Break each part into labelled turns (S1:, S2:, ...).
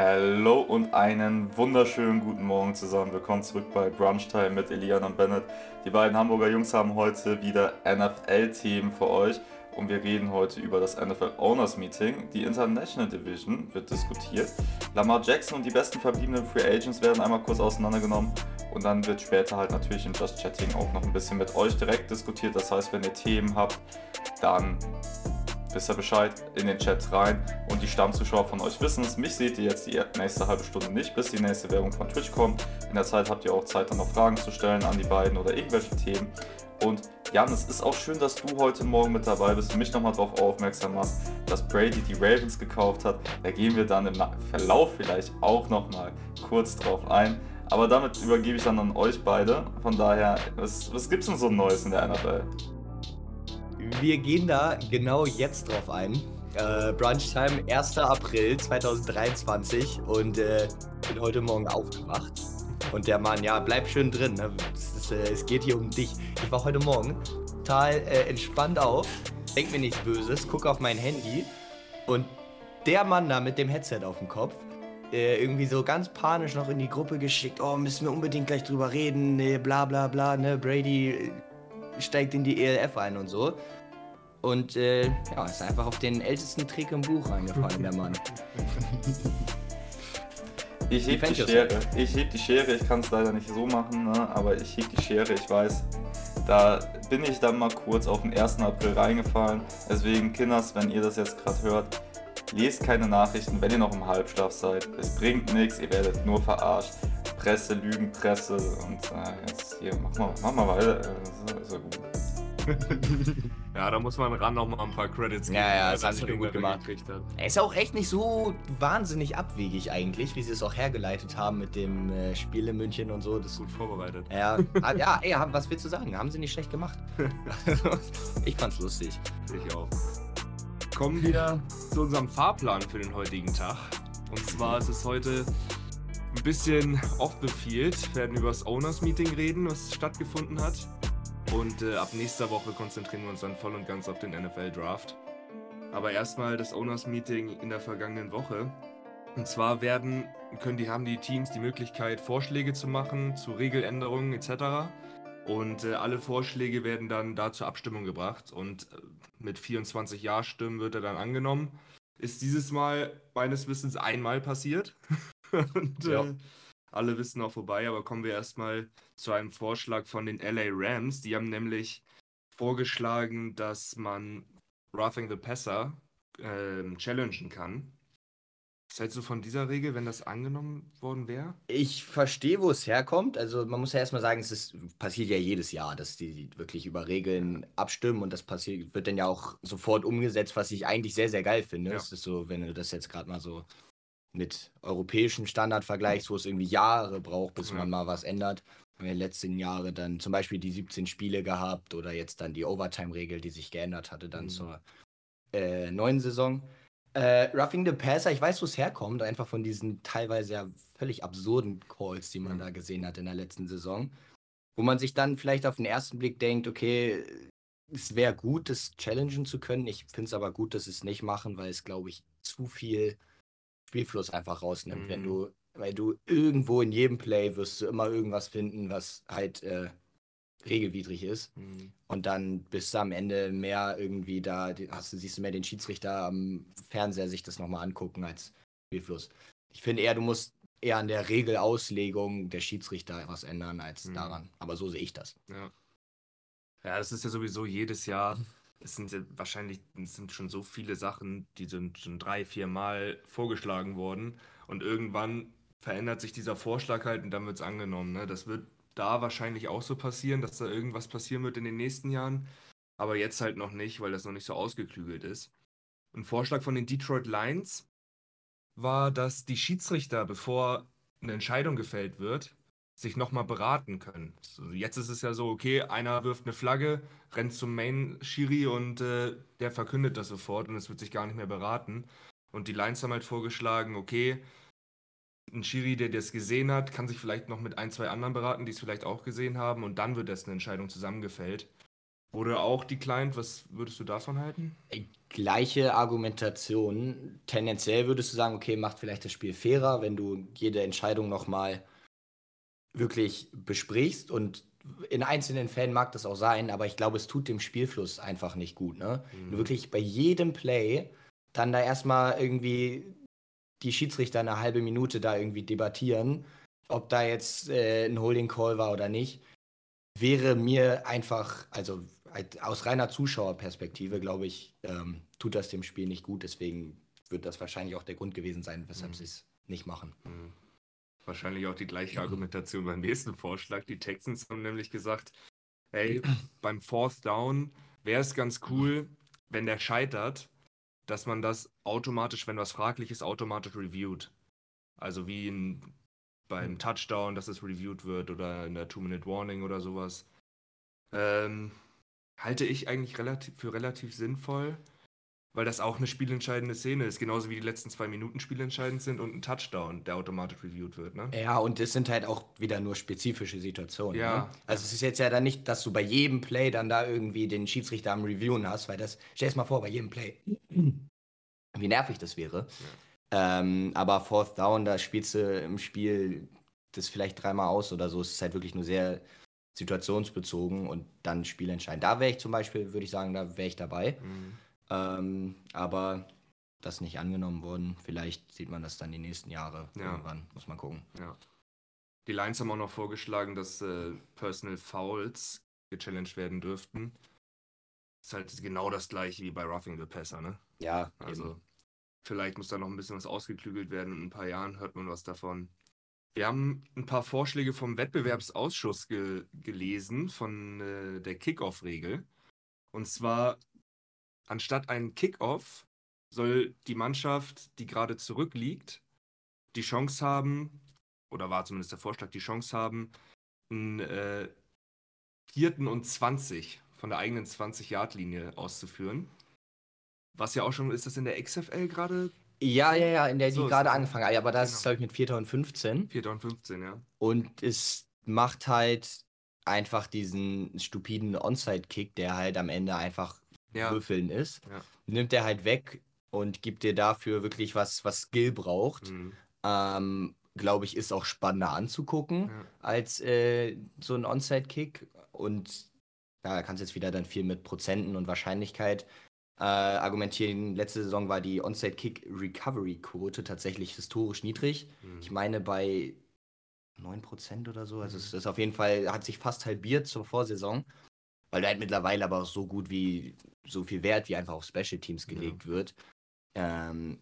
S1: Hallo und einen wunderschönen guten Morgen zusammen. Willkommen zurück bei Brunch Time mit Elian und Bennett. Die beiden Hamburger Jungs haben heute wieder NFL-Themen für euch und wir reden heute über das NFL Owners Meeting. Die International Division wird diskutiert. Lamar Jackson und die besten verbliebenen Free Agents werden einmal kurz auseinandergenommen und dann wird später halt natürlich im Just Chatting auch noch ein bisschen mit euch direkt diskutiert. Das heißt, wenn ihr Themen habt, dann wisst ihr Bescheid, in den Chat rein. Und die Stammzuschauer von euch wissen es. Mich seht ihr jetzt die nächste halbe Stunde nicht, bis die nächste Werbung von Twitch kommt. In der Zeit habt ihr auch Zeit, dann noch Fragen zu stellen an die beiden oder irgendwelche Themen. Und Jan, es ist auch schön, dass du heute Morgen mit dabei bist und mich nochmal darauf aufmerksam machst, dass Brady die Ravens gekauft hat. Da gehen wir dann im Verlauf vielleicht auch nochmal kurz drauf ein. Aber damit übergebe ich dann an euch beide. Von daher, was, was es denn so Neues in der NFL?
S2: Wir gehen da genau jetzt drauf ein. Äh, Brunch Time, 1. April 2023 und äh, bin heute Morgen aufgewacht. Und der Mann, ja, bleib schön drin. Ne? Es, ist, äh, es, geht hier um dich. Ich war heute Morgen total äh, entspannt auf, denk mir nichts Böses, gucke auf mein Handy und der Mann da mit dem Headset auf dem Kopf, äh, irgendwie so ganz panisch noch in die Gruppe geschickt, oh, müssen wir unbedingt gleich drüber reden, ne, bla bla bla, ne, Brady äh, steigt in die ELF ein und so. Und äh, ja, ist einfach auf den ältesten Trick im Buch reingefallen, der Mann.
S1: Ich heb die Schere. Ich heb die Schere. Ich kann es leider nicht so machen, ne? aber ich heb die Schere. Ich weiß, da bin ich dann mal kurz auf den 1. April reingefallen. Deswegen, Kinders, wenn ihr das jetzt gerade hört, lest keine Nachrichten, wenn ihr noch im Halbschlaf seid. Es bringt nichts, ihr werdet nur verarscht. Presse, Lügenpresse und äh, jetzt hier, mach mal, mach mal weiter. Äh, ist, ist gut.
S3: ja, da muss man ran noch mal ein paar Credits
S2: geben. Ja, ja, das hat sich gut gemacht. Er ist auch echt nicht so wahnsinnig abwegig eigentlich, wie sie es auch hergeleitet haben mit dem äh, Spiel in München und so.
S3: Das gut vorbereitet.
S2: Ja, ah, ja, ey, was willst du sagen? Haben sie nicht schlecht gemacht. ich fand's lustig.
S3: Ich auch. Kommen wir zu unserem Fahrplan für den heutigen Tag. Und zwar ist es heute ein bisschen off the field. Wir werden über das Owners Meeting reden, was stattgefunden hat. Und äh, ab nächster Woche konzentrieren wir uns dann voll und ganz auf den NFL Draft. Aber erstmal das Owners Meeting in der vergangenen Woche. Und zwar werden, können die, haben die Teams die Möglichkeit, Vorschläge zu machen zu Regeländerungen etc. Und äh, alle Vorschläge werden dann da zur Abstimmung gebracht. Und äh, mit 24 Ja-Stimmen wird er dann angenommen. Ist dieses Mal meines Wissens einmal passiert. und, ja. Alle wissen auch vorbei, aber kommen wir erstmal zu einem Vorschlag von den LA Rams. Die haben nämlich vorgeschlagen, dass man Roughing the Passer äh, challengen kann. Was hältst du von dieser Regel, wenn das angenommen worden wäre?
S2: Ich verstehe, wo es herkommt. Also man muss ja erstmal sagen, es ist, passiert ja jedes Jahr, dass die wirklich über Regeln abstimmen und das passiert, wird dann ja auch sofort umgesetzt, was ich eigentlich sehr, sehr geil finde. Es ist so, wenn du das jetzt gerade mal so mit europäischen Standard vergleichst, wo es irgendwie Jahre braucht, bis man mal was ändert. Wir haben ja in den letzten Jahren dann zum Beispiel die 17 Spiele gehabt oder jetzt dann die Overtime-Regel, die sich geändert hatte, dann mhm. zur äh, neuen Saison. Äh, Roughing the Passer, ich weiß, wo es herkommt, einfach von diesen teilweise ja völlig absurden Calls, die man mhm. da gesehen hat in der letzten Saison. Wo man sich dann vielleicht auf den ersten Blick denkt, okay, es wäre gut, das challengen zu können. Ich finde es aber gut, dass sie es nicht machen, weil es, glaube ich, zu viel Spielfluss einfach rausnimmt. Mhm. Wenn du, weil du irgendwo in jedem Play wirst du immer irgendwas finden, was halt äh, regelwidrig ist. Mhm. Und dann bist du am Ende mehr irgendwie da, hast du, siehst du mehr den Schiedsrichter am Fernseher sich das nochmal angucken als Spielfluss. Ich finde eher, du musst eher an der Regelauslegung der Schiedsrichter was ändern als mhm. daran. Aber so sehe ich das.
S3: Ja. Ja, das ist ja sowieso jedes Jahr es sind wahrscheinlich es sind schon so viele Sachen, die sind schon drei, vier Mal vorgeschlagen worden. Und irgendwann verändert sich dieser Vorschlag halt und dann wird es angenommen. Ne? Das wird da wahrscheinlich auch so passieren, dass da irgendwas passieren wird in den nächsten Jahren. Aber jetzt halt noch nicht, weil das noch nicht so ausgeklügelt ist. Ein Vorschlag von den Detroit Lions war, dass die Schiedsrichter, bevor eine Entscheidung gefällt wird, sich nochmal beraten können. Jetzt ist es ja so, okay, einer wirft eine Flagge, rennt zum Main-Schiri und äh, der verkündet das sofort und es wird sich gar nicht mehr beraten. Und die Lions haben halt vorgeschlagen, okay, ein Schiri, der das gesehen hat, kann sich vielleicht noch mit ein, zwei anderen beraten, die es vielleicht auch gesehen haben und dann wird erst eine Entscheidung zusammengefällt. Oder auch die Client, was würdest du davon halten?
S2: Gleiche Argumentation. Tendenziell würdest du sagen, okay, macht vielleicht das Spiel fairer, wenn du jede Entscheidung nochmal wirklich besprichst und in einzelnen Fällen mag das auch sein, aber ich glaube, es tut dem Spielfluss einfach nicht gut. Ne? Mhm. Wirklich bei jedem Play dann da erstmal irgendwie die Schiedsrichter eine halbe Minute da irgendwie debattieren, ob da jetzt äh, ein Holding Call war oder nicht, wäre mir einfach, also aus reiner Zuschauerperspektive, glaube ich, ähm, tut das dem Spiel nicht gut. Deswegen wird das wahrscheinlich auch der Grund gewesen sein, weshalb mhm. sie es nicht machen. Mhm.
S3: Wahrscheinlich auch die gleiche Argumentation beim nächsten Vorschlag. Die Texans haben nämlich gesagt, hey, beim Fourth Down wäre es ganz cool, wenn der scheitert, dass man das automatisch, wenn was fraglich ist, automatisch reviewt. Also wie in, beim mhm. Touchdown, dass es reviewed wird oder in der Two-Minute-Warning oder sowas. Ähm, halte ich eigentlich relativ, für relativ sinnvoll, weil das auch eine spielentscheidende Szene ist, genauso wie die letzten zwei Minuten spielentscheidend sind und ein Touchdown, der automatisch reviewed wird. Ne?
S2: Ja, und es sind halt auch wieder nur spezifische Situationen. Ja. Ne? Also es ist jetzt ja dann nicht, dass du bei jedem Play dann da irgendwie den Schiedsrichter am Reviewen hast, weil das, stell es mal vor, bei jedem Play, wie nervig das wäre. Ja. Ähm, aber Fourth Down, da spielst du im Spiel das vielleicht dreimal aus oder so. Es ist halt wirklich nur sehr situationsbezogen und dann spielentscheidend. Da wäre ich zum Beispiel, würde ich sagen, da wäre ich dabei. Mhm. Ähm, aber das nicht angenommen worden. Vielleicht sieht man das dann die nächsten Jahre. Ja. Irgendwann muss man gucken.
S3: Ja. Die Lions haben auch noch vorgeschlagen, dass äh, Personal Fouls gechallenged werden dürften. Ist halt genau das gleiche wie bei Roughing the Passer, ne?
S2: Ja,
S3: also eben. vielleicht muss da noch ein bisschen was ausgeklügelt werden. In ein paar Jahren hört man was davon. Wir haben ein paar Vorschläge vom Wettbewerbsausschuss ge gelesen, von äh, der Kickoff-Regel. Und zwar, anstatt einen Kickoff soll die Mannschaft, die gerade zurückliegt, die Chance haben, oder war zumindest der Vorschlag, die Chance haben, einen äh, vierten und 20 von der eigenen 20-Yard-Linie auszuführen. Was ja auch schon, ist das in der XFL gerade
S2: ja, ja, ja, in der so, die gerade angefangen hat. Aber das genau. ist, glaube ich, mit 4. und 15.
S3: 4. und 15, ja.
S2: Und es macht halt einfach diesen stupiden Onside-Kick, der halt am Ende einfach ja. würfeln ist. Ja. Nimmt er halt weg und gibt dir dafür wirklich was, was Skill braucht. Mhm. Ähm, glaube ich, ist auch spannender anzugucken ja. als äh, so ein Onside-Kick. Und ja, da kannst du jetzt wieder dann viel mit Prozenten und Wahrscheinlichkeit äh, argumentieren, letzte Saison war die Onside-Kick-Recovery-Quote tatsächlich historisch niedrig. Mhm. Ich meine bei 9% oder so. Also mhm. es ist auf jeden Fall, hat sich fast halbiert zur Vorsaison, weil da halt mittlerweile aber auch so gut wie, so viel Wert wie einfach auf Special Teams gelegt ja. wird. Ähm,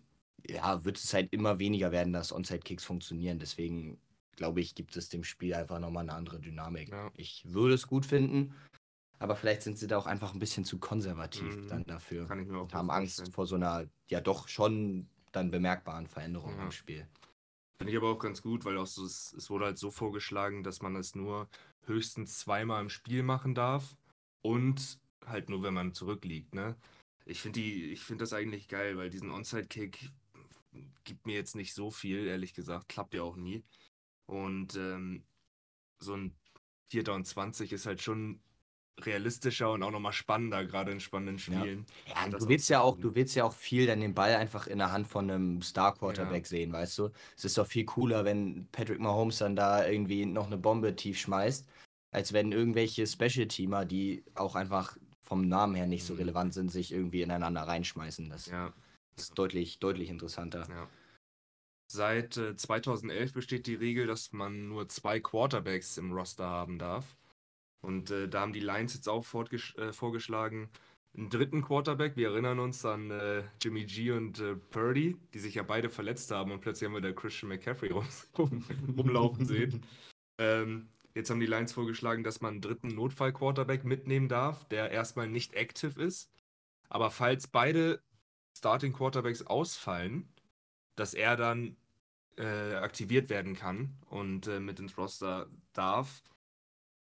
S2: ja, wird es halt immer weniger werden, dass Onside-Kicks funktionieren. Deswegen glaube ich, gibt es dem Spiel einfach nochmal eine andere Dynamik. Ja. Ich würde es gut finden, aber vielleicht sind sie da auch einfach ein bisschen zu konservativ mhm. dann dafür. Kann ich mir auch haben Angst vorstellen. vor so einer, ja doch schon dann bemerkbaren Veränderung ja. im Spiel.
S3: Finde ich aber auch ganz gut, weil auch so, es, es wurde halt so vorgeschlagen, dass man es nur höchstens zweimal im Spiel machen darf und halt nur, wenn man zurückliegt. Ne? Ich finde find das eigentlich geil, weil diesen Onside-Kick gibt mir jetzt nicht so viel, ehrlich gesagt. Klappt ja auch nie. Und ähm, so ein 4. und 20 ist halt schon realistischer und auch nochmal spannender, gerade in spannenden Spielen.
S2: Ja, ja du willst ja auch, du willst ja auch viel dann den Ball einfach in der Hand von einem Star Quarterback ja. sehen, weißt du? Es ist doch viel cooler, wenn Patrick Mahomes dann da irgendwie noch eine Bombe tief schmeißt, als wenn irgendwelche Special Teamer, die auch einfach vom Namen her nicht so mhm. relevant sind, sich irgendwie ineinander reinschmeißen. Das ja. ist deutlich, deutlich interessanter. Ja.
S3: Seit äh, 2011 besteht die Regel, dass man nur zwei Quarterbacks im Roster haben darf. Und äh, da haben die Lions jetzt auch äh, vorgeschlagen, einen dritten Quarterback. Wir erinnern uns an äh, Jimmy G und äh, Purdy, die sich ja beide verletzt haben und plötzlich haben wir da Christian McCaffrey rum, rumlaufen sehen. Ähm, jetzt haben die Lions vorgeschlagen, dass man einen dritten Notfall-Quarterback mitnehmen darf, der erstmal nicht active ist. Aber falls beide Starting Quarterbacks ausfallen, dass er dann äh, aktiviert werden kann und äh, mit ins Roster darf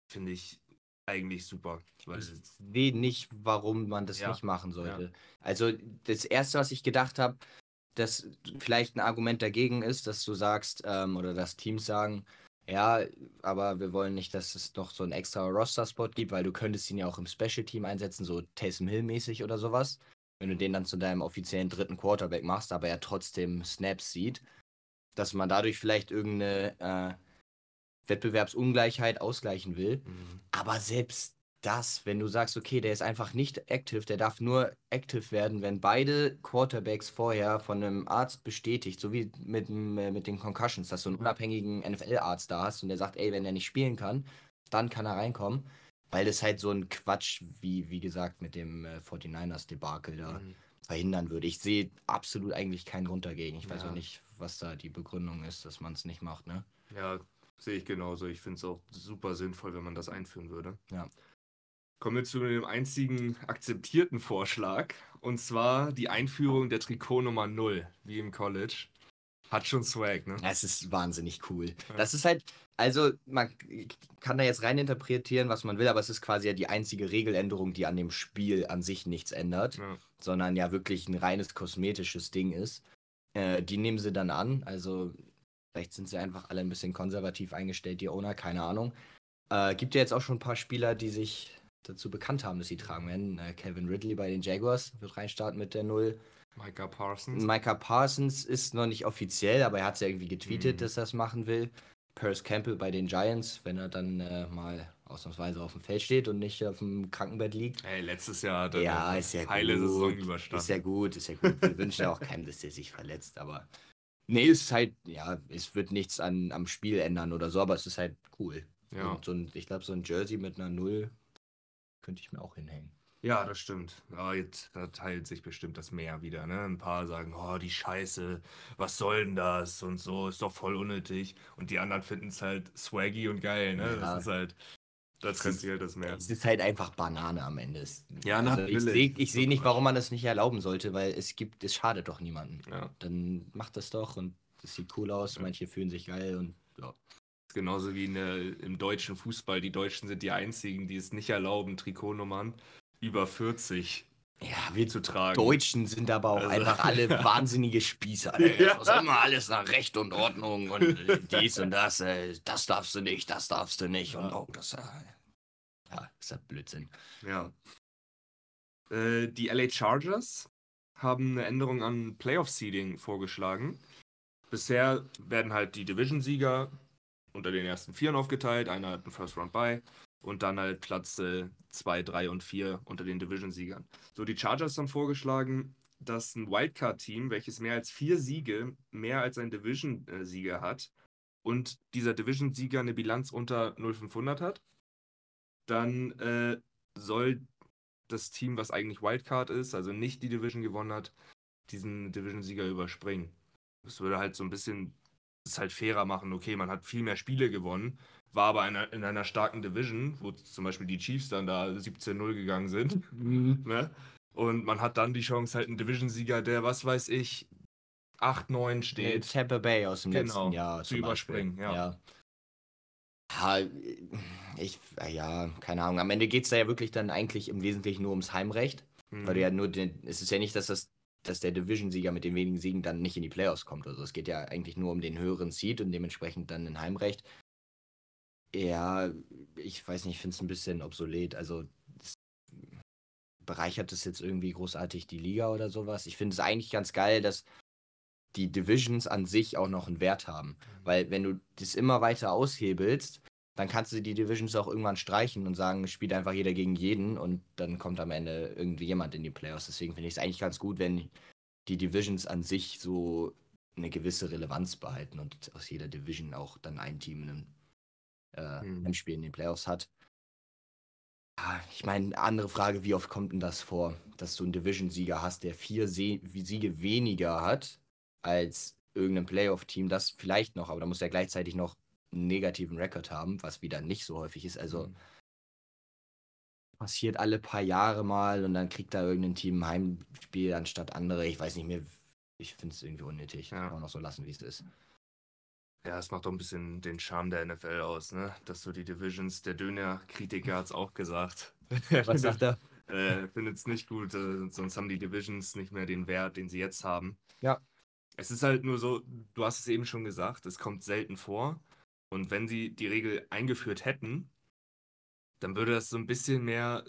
S3: finde ich eigentlich super.
S2: Weil ich sehe nicht, warum man das ja. nicht machen sollte. Ja. Also das Erste, was ich gedacht habe, dass vielleicht ein Argument dagegen ist, dass du sagst, ähm, oder dass Teams sagen, Ja, aber wir wollen nicht, dass es noch so einen extra Roster-Spot gibt, weil du könntest ihn ja auch im Special-Team einsetzen, so Taysom Hill-mäßig oder sowas. Wenn du den dann zu deinem offiziellen dritten Quarterback machst, aber er trotzdem Snaps sieht, dass man dadurch vielleicht irgendeine äh, Wettbewerbsungleichheit ausgleichen will. Mhm. Aber selbst das, wenn du sagst, okay, der ist einfach nicht active, der darf nur active werden, wenn beide Quarterbacks vorher von einem Arzt bestätigt, so wie mit, äh, mit den Concussions, dass du einen unabhängigen NFL-Arzt da hast und der sagt, ey, wenn er nicht spielen kann, dann kann er reinkommen. Weil das halt so ein Quatsch, wie, wie gesagt, mit dem äh, 49ers-Debakel da mhm. verhindern würde. Ich sehe absolut eigentlich keinen Grund dagegen. Ich weiß auch nicht, was da die Begründung ist, dass man es nicht macht, ne?
S3: Ja, sehe ich genauso. Ich finde es auch super sinnvoll, wenn man das einführen würde.
S2: Ja.
S3: Kommen wir zu dem einzigen akzeptierten Vorschlag. Und zwar die Einführung der Trikotnummer 0, wie im College. Hat schon Swag, ne?
S2: Es ist wahnsinnig cool. Ja. Das ist halt, also man kann da jetzt rein interpretieren, was man will, aber es ist quasi ja die einzige Regeländerung, die an dem Spiel an sich nichts ändert, ja. sondern ja wirklich ein reines kosmetisches Ding ist. Äh, die nehmen sie dann an, also vielleicht sind sie einfach alle ein bisschen konservativ eingestellt, die Owner, keine Ahnung. Äh, gibt ja jetzt auch schon ein paar Spieler, die sich dazu bekannt haben, dass sie tragen werden. Äh, Kevin Ridley bei den Jaguars wird reinstarten mit der Null.
S3: Micah Parsons.
S2: Micah Parsons ist noch nicht offiziell, aber er hat es ja irgendwie getweetet, mhm. dass er es machen will. Perce Campbell bei den Giants, wenn er dann äh, mal ausnahmsweise auf dem Feld steht und nicht auf dem Krankenbett liegt.
S3: Hey, letztes Jahr hat er
S2: ja, ist ja
S3: heile gut. Saison überstanden.
S2: Ist ja gut, ist ja gut. Wir wünschen ja auch keinem, dass der sich verletzt, aber nee, es ist halt, ja, es wird nichts an, am Spiel ändern oder so, aber es ist halt cool. Ja. Und so ein, ich glaube, so ein Jersey mit einer Null könnte ich mir auch hinhängen.
S3: Ja, das stimmt. Ja, jetzt da teilt sich bestimmt das Meer wieder. Ne? Ein paar sagen, oh, die Scheiße, was soll denn das? Und so, ist doch voll unnötig. Und die anderen finden es halt swaggy und geil. Ne? Ja. Das ist halt, da trennt sich halt das Meer.
S2: Es ist halt einfach Banane am Ende.
S3: Ja, also natürlich.
S2: Ich sehe seh nicht, warum man das nicht erlauben sollte, weil es gibt, es schadet doch niemandem. Ja. Dann macht das doch und es sieht cool aus, ja. manche fühlen sich geil und ja
S3: genauso wie eine, im deutschen Fußball. Die Deutschen sind die einzigen, die es nicht erlauben, Trikotnummern über 40
S2: ja, wir zu tragen. Deutschen sind aber auch also. einfach alle wahnsinnige Spießer. Ja. Das ist immer alles nach Recht und Ordnung und dies und das. Das darfst du nicht, das darfst du nicht. Ja. Und oh, das, ja, ist ja Blödsinn.
S3: Ja. Äh, die LA Chargers haben eine Änderung an Playoff-Seeding vorgeschlagen. Bisher werden halt die Division-Sieger unter den ersten Vieren aufgeteilt. Einer hat einen First Round bei und dann halt Platz 2, äh, 3 und 4 unter den Division-Siegern. So, die Chargers haben vorgeschlagen, dass ein Wildcard-Team, welches mehr als vier Siege, mehr als ein Division-Sieger hat und dieser Division-Sieger eine Bilanz unter 0500 hat, dann äh, soll das Team, was eigentlich Wildcard ist, also nicht die Division gewonnen hat, diesen Division-Sieger überspringen. Das würde halt so ein bisschen es halt fairer machen. Okay, man hat viel mehr Spiele gewonnen, war aber in einer, in einer starken Division, wo zum Beispiel die Chiefs dann da 17-0 gegangen sind. Mhm. Ne? Und man hat dann die Chance, halt einen Division-Sieger, der, was weiß ich, 8-9 steht.
S2: Nee, Tampa Bay aus dem genau, letzten Jahr.
S3: Zu überspringen, ja.
S2: ja. Ja, ich, ja, keine Ahnung. Am Ende geht es da ja wirklich dann eigentlich im Wesentlichen nur ums Heimrecht. Mhm. Weil du ja nur den, es ist ja nicht, dass das dass der Division-Sieger mit den wenigen Siegen dann nicht in die Playoffs kommt. Also es geht ja eigentlich nur um den höheren Seed und dementsprechend dann ein Heimrecht. Ja, ich weiß nicht, ich finde es ein bisschen obsolet. Also bereichert es jetzt irgendwie großartig die Liga oder sowas? Ich finde es eigentlich ganz geil, dass die Divisions an sich auch noch einen Wert haben. Mhm. Weil wenn du das immer weiter aushebelst, dann kannst du die Divisions auch irgendwann streichen und sagen, spielt einfach jeder gegen jeden und dann kommt am Ende irgendwie jemand in die Playoffs. Deswegen finde ich es eigentlich ganz gut, wenn die Divisions an sich so eine gewisse Relevanz behalten und aus jeder Division auch dann ein Team in einem äh, hm. Spiel in den Playoffs hat. Ich meine, andere Frage, wie oft kommt denn das vor, dass du einen Division-Sieger hast, der vier Se Siege weniger hat als irgendein Playoff-Team, das vielleicht noch, aber da muss er gleichzeitig noch einen negativen Rekord haben, was wieder nicht so häufig ist. Also mhm. passiert alle paar Jahre mal und dann kriegt da irgendein Team ein Heimspiel anstatt andere. Ich weiß nicht mehr. Ich finde es irgendwie unnötig. Ja. Kann man auch so lassen, wie es ist.
S3: Ja, es macht doch ein bisschen den Charme der NFL aus, ne? Dass so die Divisions, der Döner-Kritiker hat es auch gesagt.
S2: Was sagt er?
S3: äh, Findet es nicht gut, äh, sonst haben die Divisions nicht mehr den Wert, den sie jetzt haben.
S2: Ja.
S3: Es ist halt nur so, du hast es eben schon gesagt, es kommt selten vor. Und wenn sie die Regel eingeführt hätten, dann würde das so ein bisschen mehr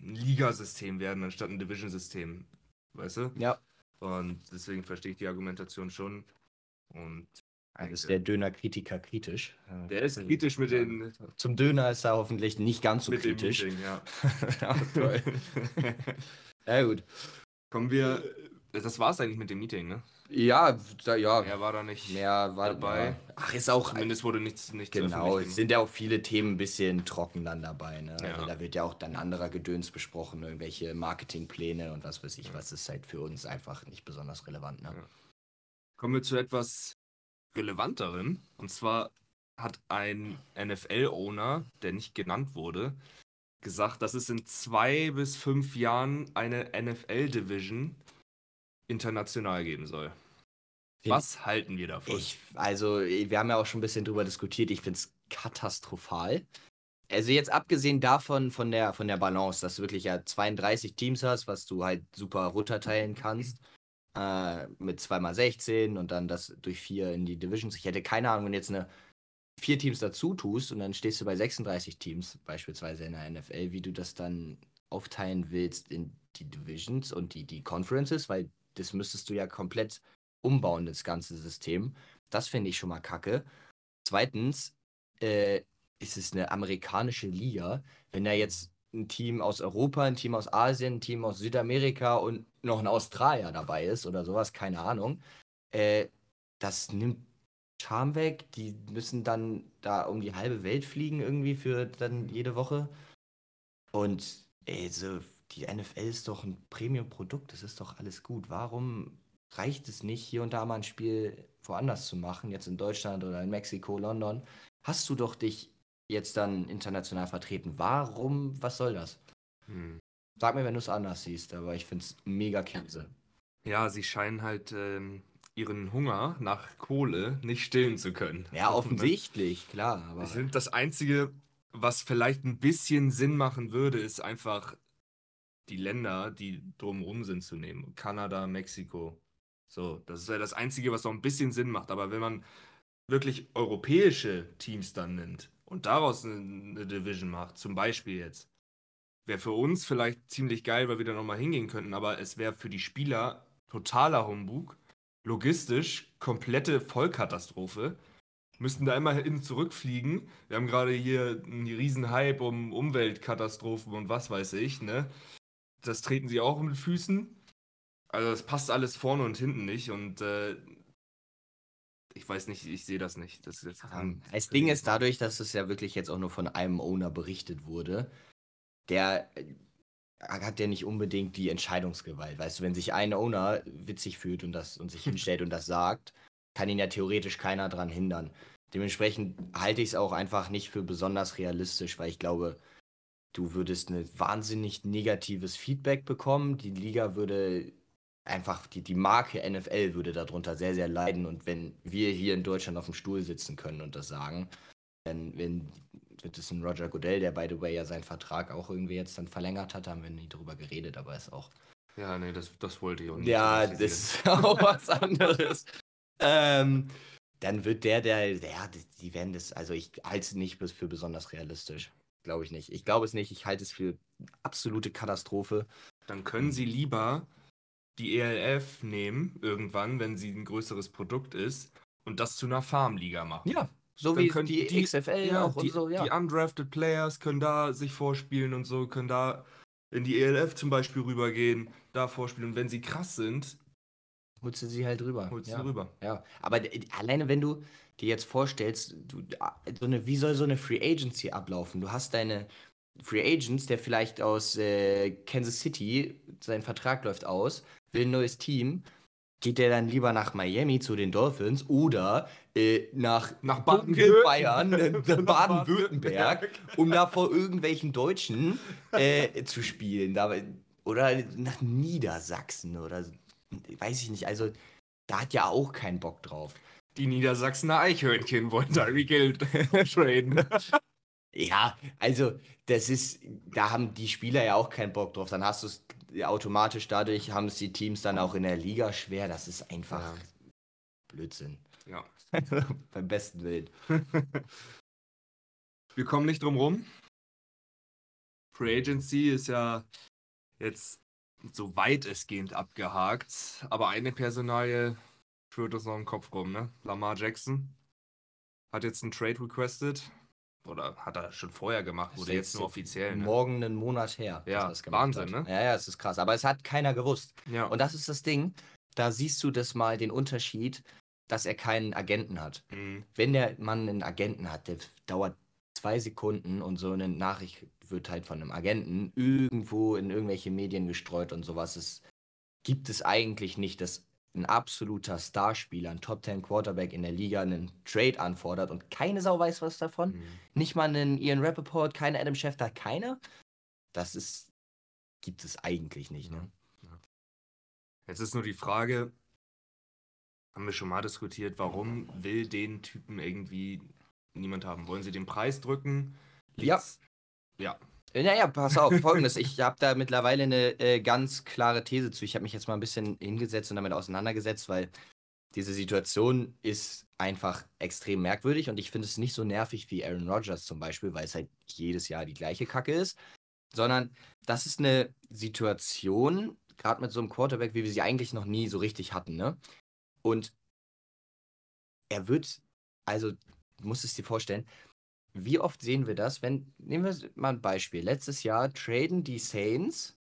S3: ein Ligasystem werden, anstatt ein Division-System. Weißt du?
S2: Ja.
S3: Und deswegen verstehe ich die Argumentation schon. Und
S2: also ist der Döner-Kritiker kritisch.
S3: Der ist kritisch mit den.
S2: Zum Döner ist er hoffentlich nicht ganz so
S3: mit
S2: kritisch.
S3: Dem Meeting, ja.
S2: ja, toll. ja, gut.
S3: Kommen wir. Das war es eigentlich mit dem Meeting, ne?
S2: Ja, da, ja.
S3: Er war da nicht
S2: mehr war
S3: dabei.
S2: Ja. Ach, ist auch.
S3: Zumindest wurde nichts, nichts
S2: Genau, es sind ja auch viele Themen ein bisschen trocken dann dabei. Ne?
S3: Ja.
S2: Also da wird ja auch dann anderer Gedöns besprochen, irgendwelche Marketingpläne und was weiß ich,
S3: Ja.
S2: was ist halt für uns einfach nicht besonders relevant. Ne?
S3: Ja. Kommen wir zu etwas relevanteren. Und zwar hat ein NFL-Owner, der nicht genannt wurde, gesagt, dass es in zwei bis fünf Jahren eine NFL-Division international geben soll. Was halten wir davon?
S2: Ich, also, wir haben ja auch schon ein bisschen drüber diskutiert. Ich finde es katastrophal. Also jetzt abgesehen davon, von der, von der Balance, dass du wirklich ja 32 Teams hast, was du halt super runterteilen kannst, äh, mit 2x16 und dann das durch vier in die Divisions. Ich hätte keine Ahnung, wenn du jetzt eine vier Teams dazu tust und dann stehst du bei 36 Teams, beispielsweise in der NFL, wie du das dann aufteilen willst in die Divisions und die, die Conferences, weil das müsstest du ja komplett umbauen, das ganze System. Das finde ich schon mal kacke. Zweitens, äh, ist es eine amerikanische Liga. Wenn da jetzt ein Team aus Europa, ein Team aus Asien, ein Team aus Südamerika und noch ein Australier dabei ist oder sowas, keine Ahnung, äh, das nimmt Charme weg. Die müssen dann da um die halbe Welt fliegen irgendwie für dann jede Woche. Und ey, so, die NFL ist doch ein Premium-Produkt, das ist doch alles gut. Warum reicht es nicht, hier und da mal ein Spiel woanders zu machen, jetzt in Deutschland oder in Mexiko, London? Hast du doch dich jetzt dann international vertreten. Warum? Was soll das?
S3: Hm.
S2: Sag mir, wenn du es anders siehst, aber ich finde es mega Käse.
S3: Ja, sie scheinen halt ähm, ihren Hunger nach Kohle nicht stillen zu können.
S2: Ja, offensichtlich, klar. Aber
S3: Ich finde, das Einzige, was vielleicht ein bisschen Sinn machen würde, ist einfach die Länder, die drumherum sind, zu nehmen. Kanada, Mexiko. So, das wäre das Einzige, was noch ein bisschen Sinn macht. Aber wenn man wirklich europäische Teams dann nimmt und daraus eine, eine Division macht, zum Beispiel jetzt, wäre für uns vielleicht ziemlich geil, weil wir da nochmal hingehen könnten, aber es wäre für die Spieler totaler Humbug, logistisch komplette Vollkatastrophe müssten da immer hin zurückfliegen. Wir haben gerade hier einen riesen Hype um Umweltkatastrophen und was weiß ich, ne? Das treten sie auch mit Füßen. Also das passt alles vorne und hinten nicht und äh, ich weiß nicht, ich sehe das nicht. Das, das
S2: Ähm, das Ding ist dadurch, dass es ja wirklich jetzt auch nur von einem Owner berichtet wurde, der äh, hat ja nicht unbedingt die Entscheidungsgewalt. Weißt du, wenn sich ein Owner witzig fühlt und das und sich hinstellt und das sagt, kann ihn ja theoretisch keiner dran hindern. Dementsprechend halte ich es auch einfach nicht für besonders realistisch, weil ich glaube, du würdest ein wahnsinnig negatives Feedback bekommen. Die Liga würde einfach, die, die Marke NFL würde darunter sehr, sehr leiden. Und wenn wir hier in Deutschland auf dem Stuhl sitzen können und das sagen, dann wenn wird es ein Roger Goodell, der by the way ja seinen Vertrag auch irgendwie jetzt dann verlängert hat, haben wir nie drüber geredet, aber ist auch.
S3: Ja, nee, das, das wollte ich auch nicht.
S2: Ja, das ist auch was anderes. ähm, dann wird der, der, ja, die, werden das, also ich halte es nicht für besonders realistisch. Glaube ich nicht. Ich glaube es nicht. Ich halte es für absolute Katastrophe.
S3: Dann können sie lieber die ELF nehmen, irgendwann, wenn sie ein größeres Produkt ist, und das zu einer Farmliga machen.
S2: Ja, so
S3: Dann
S2: wie die,
S3: die-
S2: XFL
S3: Ja,
S2: auch
S3: die,
S2: und so, ja.
S3: die undrafted Players können da sich vorspielen und so, können da in die ELF zum Beispiel rübergehen, da vorspielen. Und wenn sie krass sind,
S2: Holst du sie halt rüber.
S3: holst
S2: ja.
S3: sie rüber.
S2: Ja, aber d- alleine wenn du dir jetzt vorstellst, du, so eine, wie soll so eine Free Agency ablaufen? Du hast deine Free Agents, der vielleicht aus äh, Kansas City, sein Vertrag läuft aus, will ein neues Team, geht der dann lieber nach Miami zu den Dolphins oder äh, nach,
S3: Nach
S2: Bayern, äh, Baden-Württemberg, um da vor irgendwelchen Deutschen äh, zu spielen. Da, oder nach Niedersachsen oder so. Weiß ich nicht. Also da hat ja auch keinen Bock drauf.
S3: Die Niedersachsener Eichhörnchen wollen Tyreek Hill traden.
S2: Ja, also das ist, da haben die Spieler ja auch keinen Bock drauf. Dann hast du es automatisch dadurch, haben es die Teams dann auch in der Liga schwer. Das ist einfach
S3: Ja.
S2: Blödsinn.
S3: Ja.
S2: Beim besten Willen.
S3: Wir kommen nicht drum rum. Free Agency ist ja jetzt so weitestgehend abgehakt, aber eine Personalie führt uns noch im Kopf rum, ne? Lamar Jackson hat jetzt einen Trade requested. Oder hat er schon vorher gemacht, wurde jetzt nur offiziell.
S2: Ne? Morgen einen Monat her.
S3: Ja, Wahnsinn,
S2: hat. ne? Ja, ja, es ist krass. Aber es hat keiner gewusst.
S3: Ja.
S2: Und das ist das Ding. Da siehst du das mal den Unterschied, dass er keinen Agenten hat.
S3: Mhm.
S2: Wenn der Mann einen Agenten hat, der dauert zwei Sekunden und so eine Nachricht wird halt von einem Agenten irgendwo in irgendwelche Medien gestreut und sowas. Es gibt es eigentlich nicht, dass ein absoluter Starspieler, ein Top 10 Quarterback in der Liga einen Trade anfordert und keine Sau weiß was davon. Mhm. Nicht mal einen Ian Rappaport, keine Adam Schefter, keiner. Das ist, gibt es eigentlich nicht. Ne? Ja.
S3: Jetzt ist nur die Frage, haben wir schon mal diskutiert, warum will den Typen irgendwie niemand haben? Wollen sie den Preis drücken?
S2: Liegt's?
S3: Ja. Ja.
S2: Naja, pass auf, folgendes. Ich habe da mittlerweile eine äh, ganz klare These zu. Ich habe mich jetzt mal ein bisschen hingesetzt und damit auseinandergesetzt, weil diese Situation ist einfach extrem merkwürdig und ich finde es nicht so nervig wie Aaron Rodgers zum Beispiel, weil es halt jedes Jahr die gleiche Kacke ist, sondern das ist eine Situation, gerade mit so einem Quarterback, wie wir sie eigentlich noch nie so richtig hatten, ne? Und er wird, also, du musst es dir vorstellen, wie oft sehen wir das, wenn, nehmen wir mal ein Beispiel. Letztes Jahr traden die Saints,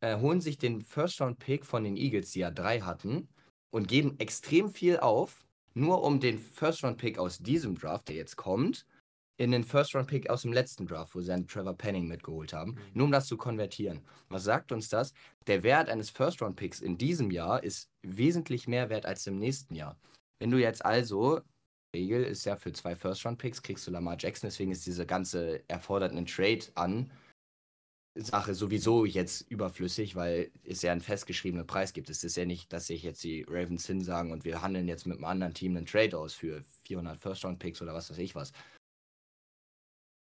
S2: äh, holen sich den First-Round-Pick von den Eagles, die ja drei hatten, und geben extrem viel auf, nur um den First-Round-Pick aus diesem Draft, der jetzt kommt, in den First-Round-Pick aus dem letzten Draft, wo sie einen Trevor Penning mitgeholt haben, mhm. nur um das zu konvertieren. Was sagt uns das? Der Wert eines First-Round-Picks in diesem Jahr ist wesentlich mehr wert als im nächsten Jahr. Wenn du jetzt also Regel ist ja für zwei First-Round-Picks kriegst du Lamar Jackson, deswegen ist diese ganze erfordert einen Trade an Sache sowieso jetzt überflüssig, weil es ja einen festgeschriebenen Preis gibt. Es ist ja nicht, dass sich jetzt die Ravens hinsagen und wir handeln jetzt mit einem anderen Team einen Trade aus für 400 First-Round-Picks oder was weiß ich was.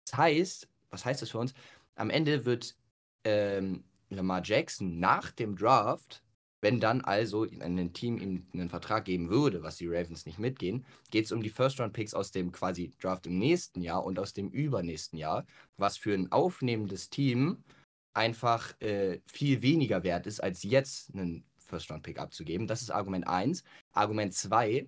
S2: Das heißt, was heißt das für uns? Am Ende wird ähm, Lamar Jackson nach dem Draft wenn dann also ein Team ihm einen Vertrag geben würde, was die Ravens nicht mitgehen, geht es um die First-Round-Picks aus dem quasi Draft im nächsten Jahr und aus dem übernächsten Jahr, was für ein aufnehmendes Team einfach äh, viel weniger wert ist, als jetzt einen First-Round-Pick abzugeben. Das ist Argument 1. Argument 2,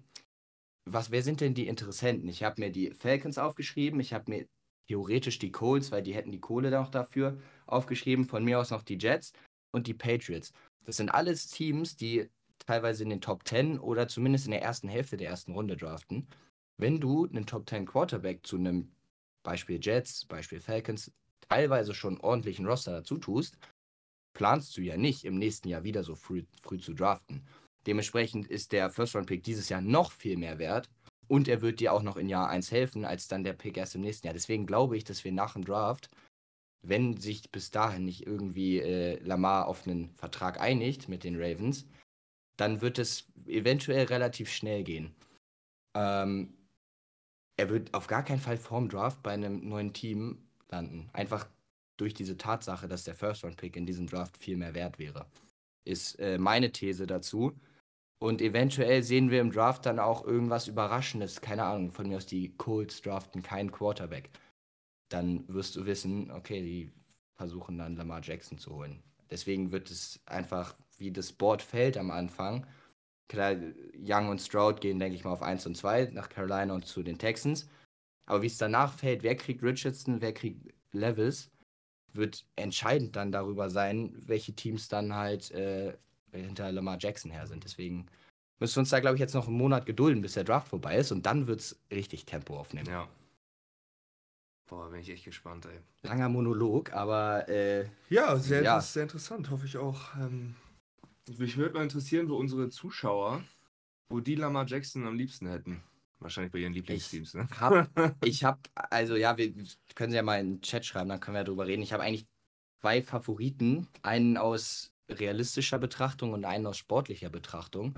S2: was, wer sind denn die Interessenten? Ich habe mir die Falcons aufgeschrieben, ich habe mir theoretisch die Colts, weil die hätten die Kohle noch dafür aufgeschrieben, von mir aus noch die Jets und die Patriots. Das sind alles Teams, die teilweise in den Top 10 oder zumindest in der ersten Hälfte der ersten Runde draften. Wenn du einen Top 10 Quarterback zu einem Beispiel Jets, Beispiel Falcons, teilweise schon ordentlichen Roster dazu tust, planst du ja nicht im nächsten Jahr wieder so früh, früh zu draften. Dementsprechend ist der First-Round-Pick dieses Jahr noch viel mehr wert und er wird dir auch noch in Jahr 1 helfen, als dann der Pick erst im nächsten Jahr. Deswegen glaube ich, dass wir nach dem Draft wenn sich bis dahin nicht irgendwie äh, Lamar auf einen Vertrag einigt mit den Ravens, dann wird es eventuell relativ schnell gehen. Ähm, er wird auf gar keinen Fall vorm Draft bei einem neuen Team landen. Einfach durch diese Tatsache, dass der First-Round-Pick in diesem Draft viel mehr wert wäre. Ist äh, meine These dazu. Und eventuell sehen wir im Draft dann auch irgendwas Überraschendes. Keine Ahnung, von mir aus die Colts draften keinen Quarterback dann wirst du wissen, okay, die versuchen dann Lamar Jackson zu holen. Deswegen wird es einfach, wie das Board fällt am Anfang. Klar, Young und Stroud gehen, denke ich mal, auf 1 und 2 nach Carolina und zu den Texans. Aber wie es danach fällt, wer kriegt Richardson, wer kriegt Levis, wird entscheidend dann darüber sein, welche Teams dann halt äh, hinter Lamar Jackson her sind. Deswegen müssen wir uns da, glaube ich, jetzt noch einen Monat gedulden, bis der Draft vorbei ist und dann wird es richtig Tempo aufnehmen.
S3: Ja, Boah, bin ich echt gespannt, ey.
S2: Langer Monolog, aber. Äh,
S3: ja, sehr, ja. sehr interessant, hoffe ich auch. Ähm, mich würde mal interessieren, wo unsere Zuschauer, wo die Lamar Jackson am liebsten hätten. Wahrscheinlich bei ihren Lieblingsteams, ne?
S2: Hab, ich habe, also ja, wir können sie ja mal in den Chat schreiben, dann können wir darüber reden. Ich habe eigentlich zwei Favoriten. Einen aus realistischer Betrachtung und einen aus sportlicher Betrachtung.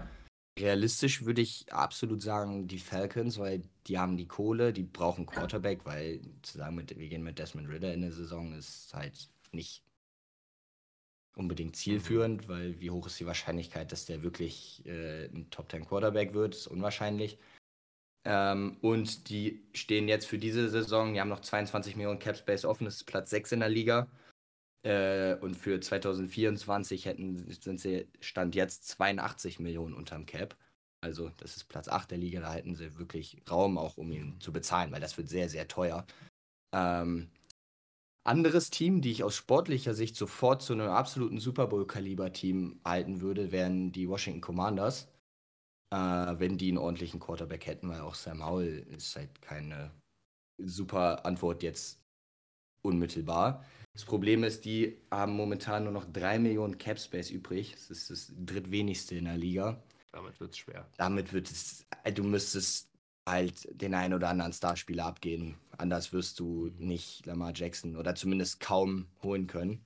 S2: Realistisch würde ich absolut sagen, die Falcons, weil die haben die Kohle, die brauchen Quarterback, weil zu sagen, mit, wir gehen mit Desmond Ritter in der Saison ist halt nicht unbedingt zielführend, weil wie hoch ist die Wahrscheinlichkeit, dass der wirklich äh, ein Top 10 Quarterback wird, ist unwahrscheinlich. Ähm, und die stehen jetzt für diese Saison, die haben noch 22 Millionen Cap Space offen, das ist Platz 6 in der Liga. Äh, und für 2024 hätten, sind sie Stand jetzt 82 Millionen unterm Cap. Also das ist Platz 8 der Liga, da hätten sie wirklich Raum auch, um ihn zu bezahlen, weil das wird sehr, sehr teuer. Ähm, anderes Team, die ich aus sportlicher Sicht sofort zu einem absoluten Super Bowl-Kaliber-Team halten würde, wären die Washington Commanders. Äh, wenn die einen ordentlichen Quarterback hätten, weil auch Sam Howell ist halt keine super Antwort jetzt unmittelbar. Das Problem ist, die haben momentan nur noch 3 Millionen Cap Space übrig. Das ist das drittwenigste in der Liga.
S3: Damit wird es schwer.
S2: Damit wird es, du müsstest halt den einen oder anderen Starspieler abgehen. Anders wirst du nicht Lamar Jackson oder zumindest kaum holen können.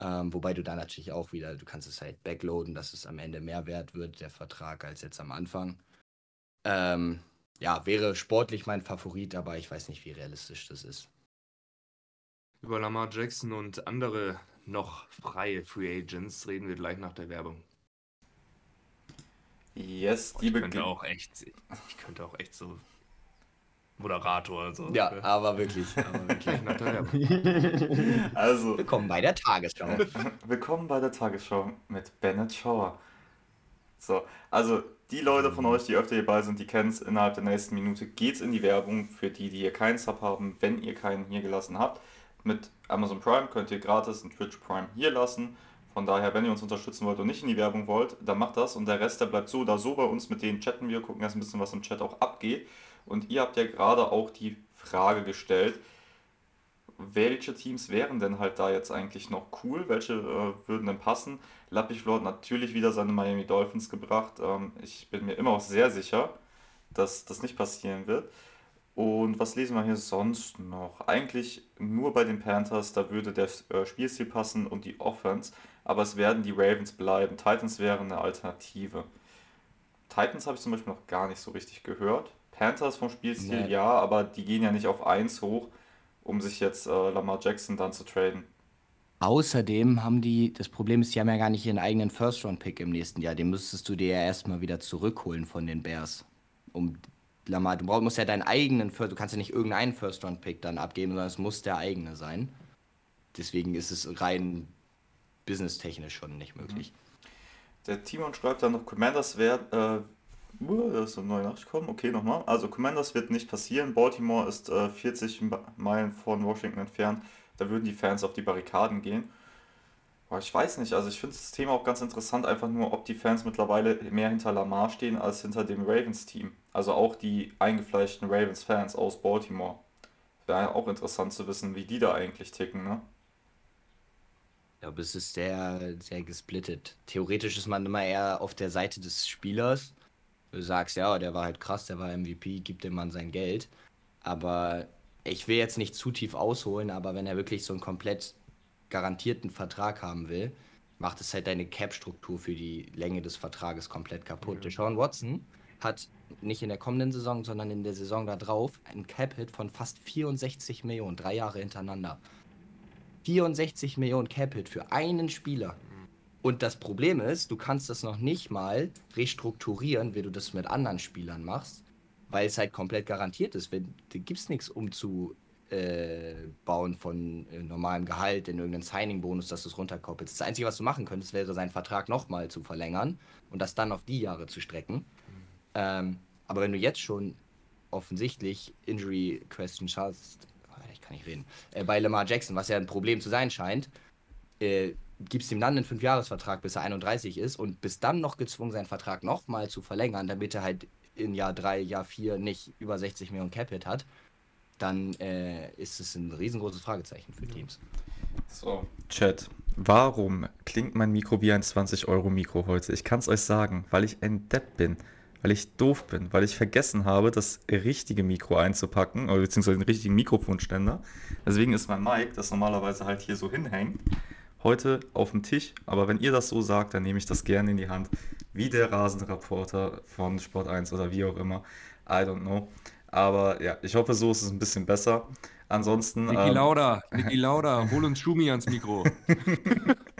S2: Ähm, wobei du da natürlich auch wieder, du kannst es halt backloaden, dass es am Ende mehr wert wird, der Vertrag, als jetzt am Anfang. Ähm, ja, wäre sportlich mein Favorit, aber ich weiß nicht, wie realistisch das ist.
S3: Über Lamar Jackson und andere noch freie Free Agents reden wir gleich nach der Werbung.
S1: Yes,
S3: die ich könnte auch echt, ich könnte auch echt so Moderator. So.
S2: Ja, aber wirklich. Aber wirklich.
S1: also,
S2: willkommen bei der Tagesschau.
S1: willkommen bei der Tagesschau mit Bennett Schauer. So, also die Leute von euch, die öfter hierbei sind, die kennen es, innerhalb der nächsten Minute geht's in die Werbung für die, die hier keinen Sub haben, wenn ihr keinen hier gelassen habt. Mit Amazon Prime könnt ihr gratis einen Twitch Prime hier lassen von daher, wenn ihr uns unterstützen wollt und nicht in die Werbung wollt, dann macht das und der Rest, der bleibt so oder so bei uns. Mit denen chatten wir, gucken erst ein bisschen, was im Chat auch abgeht. Und ihr habt ja gerade auch die Frage gestellt, welche Teams wären denn halt da jetzt eigentlich noch cool? Welche äh, würden denn passen? Lappich hat natürlich wieder seine Miami Dolphins gebracht. Ähm, ich bin mir immer auch sehr sicher, dass das nicht passieren wird. Und was lesen wir hier sonst noch? Eigentlich nur bei den Panthers, da würde der äh, Spielstil passen und die Offense aber es werden die Ravens bleiben. Titans wären eine Alternative. Titans habe ich zum Beispiel noch gar nicht so richtig gehört. Panthers vom Spielstil nee. ja, aber die gehen ja nicht auf 1 hoch, um sich jetzt äh, Lamar Jackson dann zu traden.
S2: Außerdem haben die, das Problem ist, die haben ja gar nicht ihren eigenen First-Round-Pick im nächsten Jahr. Den müsstest du dir ja erstmal wieder zurückholen von den Bears. Um Lamar, du brauchst, musst ja deinen eigenen, du kannst ja nicht irgendeinen First-Round-Pick dann abgeben, sondern es muss der eigene sein. Deswegen ist es rein businesstechnisch schon nicht möglich.
S1: Der Timon schreibt dann noch, Commanders werden, äh, uh, da ist eine neue Nachricht gekommen, okay, nochmal. Also Commanders wird nicht passieren, Baltimore ist äh, 40 Meilen von Washington entfernt, da würden die Fans auf die Barrikaden gehen. Aber ich weiß nicht, also ich finde das Thema auch ganz interessant, einfach nur, ob die Fans mittlerweile mehr hinter Lamar stehen als hinter dem Ravens-Team. Also auch die eingefleischten Ravens-Fans aus Baltimore. Wäre auch interessant zu wissen, wie die da eigentlich ticken, ne?
S2: Ich glaube, es ist sehr, sehr gesplittet. Theoretisch ist man immer eher auf der Seite des Spielers. Du sagst, ja, der war halt krass, der war MVP, gib dem Mann sein Geld. Aber ich will jetzt nicht zu tief ausholen, aber wenn er wirklich so einen komplett garantierten Vertrag haben will, macht es halt deine Cap-Struktur für die Länge des Vertrages komplett kaputt. Mhm. Sean Watson hat nicht in der kommenden Saison, sondern in der Saison da drauf einen Cap-Hit von fast 64 Millionen, drei Jahre hintereinander. 64 Millionen Capit für einen Spieler. Und das Problem ist, du kannst das noch nicht mal restrukturieren, wie du das mit anderen Spielern machst, weil es halt komplett garantiert ist. Wenn, da gibt es nichts umzubauen von äh, normalem Gehalt in irgendeinen Signing-Bonus, dass du es runterkoppelst. Das Einzige, was du machen könntest, wäre, seinen Vertrag nochmal zu verlängern und das dann auf die Jahre zu strecken. Ähm, aber wenn du jetzt schon offensichtlich Injury Questions hast, kann ich reden, äh, bei Lamar Jackson, was ja ein Problem zu sein scheint, äh, gibst ihm dann einen Fünfjahresvertrag, bis er 31 ist und bis dann noch gezwungen, seinen Vertrag nochmal zu verlängern, damit er halt in Jahr 3, Jahr 4 nicht über 60 Millionen Capit hat, dann äh, ist es ein riesengroßes Fragezeichen für Teams.
S1: So, Chat. Warum klingt mein Mikro wie ein 20-Euro-Mikro heute? Ich kann es euch sagen, weil ich ein Depp bin weil ich doof bin, weil ich vergessen habe, das richtige Mikro einzupacken, oder beziehungsweise den richtigen Mikrofonständer. Deswegen ist mein Mic, das normalerweise halt hier so hinhängt, heute auf dem Tisch. Aber wenn ihr das so sagt, dann nehme ich das gerne in die Hand, wie der Rasenreporter von Sport 1 oder wie auch immer. I don't know. Aber ja, ich hoffe, so ist es ein bisschen besser. Ansonsten.
S3: Niki ähm, Lauda, Niki Lauda, hol uns Schumi ans Mikro.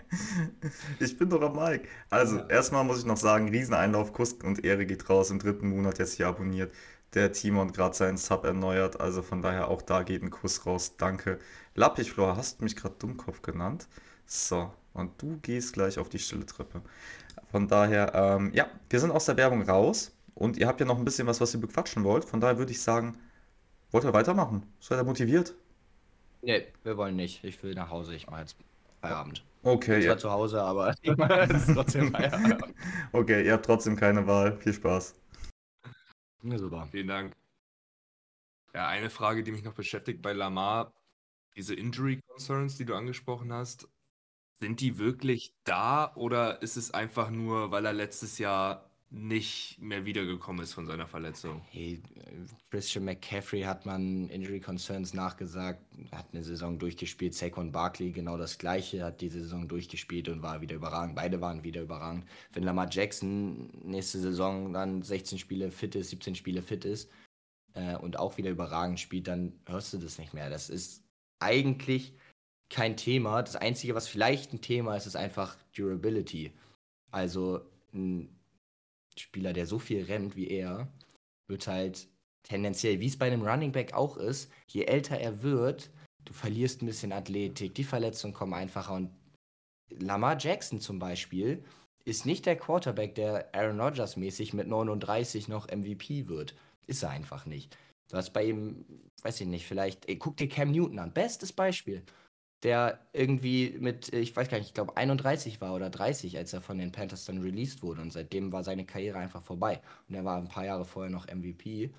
S1: ich bin doch am Mike. Also, erstmal muss ich noch sagen, Rieseneinlauf, Kuss und Ehre geht raus. Im dritten Monat jetzt hier abonniert. der Timon gerade seinen Sub erneuert. Also von daher auch da geht ein Kuss raus. Danke. Lappichflor, hast du mich gerade Dummkopf genannt? So, und du gehst gleich auf die stille Treppe. Von daher, ähm, ja, wir sind aus der Werbung raus und ihr habt ja noch ein bisschen was, was ihr bequatschen wollt. Von daher würde ich sagen, wollt ihr weitermachen? Seid ihr motiviert?
S2: Nee, wir wollen nicht. Ich will nach Hause. Ich mache jetzt Feierabend.
S1: Okay,
S2: Ich
S1: ja.
S2: war zu Hause, aber ich mache jetzt trotzdem Feierabend.
S1: Okay, ihr habt trotzdem keine Wahl. Viel Spaß.
S2: Ja, super.
S3: Vielen Dank. Ja, eine Frage, die mich noch beschäftigt bei Lamar, diese Injury Concerns, die du angesprochen hast, sind die wirklich da oder ist es einfach nur, weil er letztes Jahr nicht mehr wiedergekommen ist von seiner Verletzung?
S2: Hey, Christian McCaffrey hat man Injury Concerns nachgesagt, hat eine Saison durchgespielt. Saquon Barkley genau das gleiche, hat die Saison durchgespielt und war wieder überragend. Beide waren wieder überragend. Wenn Lamar Jackson nächste Saison dann 16 Spiele fit ist, 17 Spiele fit ist äh, und auch wieder überragend spielt, dann hörst du das nicht mehr. Das ist eigentlich kein Thema. Das Einzige, was vielleicht ein Thema ist, ist einfach Durability. Also ein Spieler, der so viel rennt wie er, wird halt tendenziell, wie es bei einem Running Back auch ist, je älter er wird, du verlierst ein bisschen Athletik, die Verletzungen kommen einfacher und Lamar Jackson zum Beispiel ist nicht der Quarterback, der Aaron Rodgers mäßig mit 39 noch MVP wird. Ist er einfach nicht. Du hast bei ihm, weiß ich nicht, vielleicht, ey, guck dir Cam Newton an, bestes Beispiel. Der irgendwie mit, ich weiß gar nicht, ich glaube 31 war oder 30, als er von den Panthers dann released wurde. Und seitdem war seine Karriere einfach vorbei. Und er war ein paar Jahre vorher noch MVP.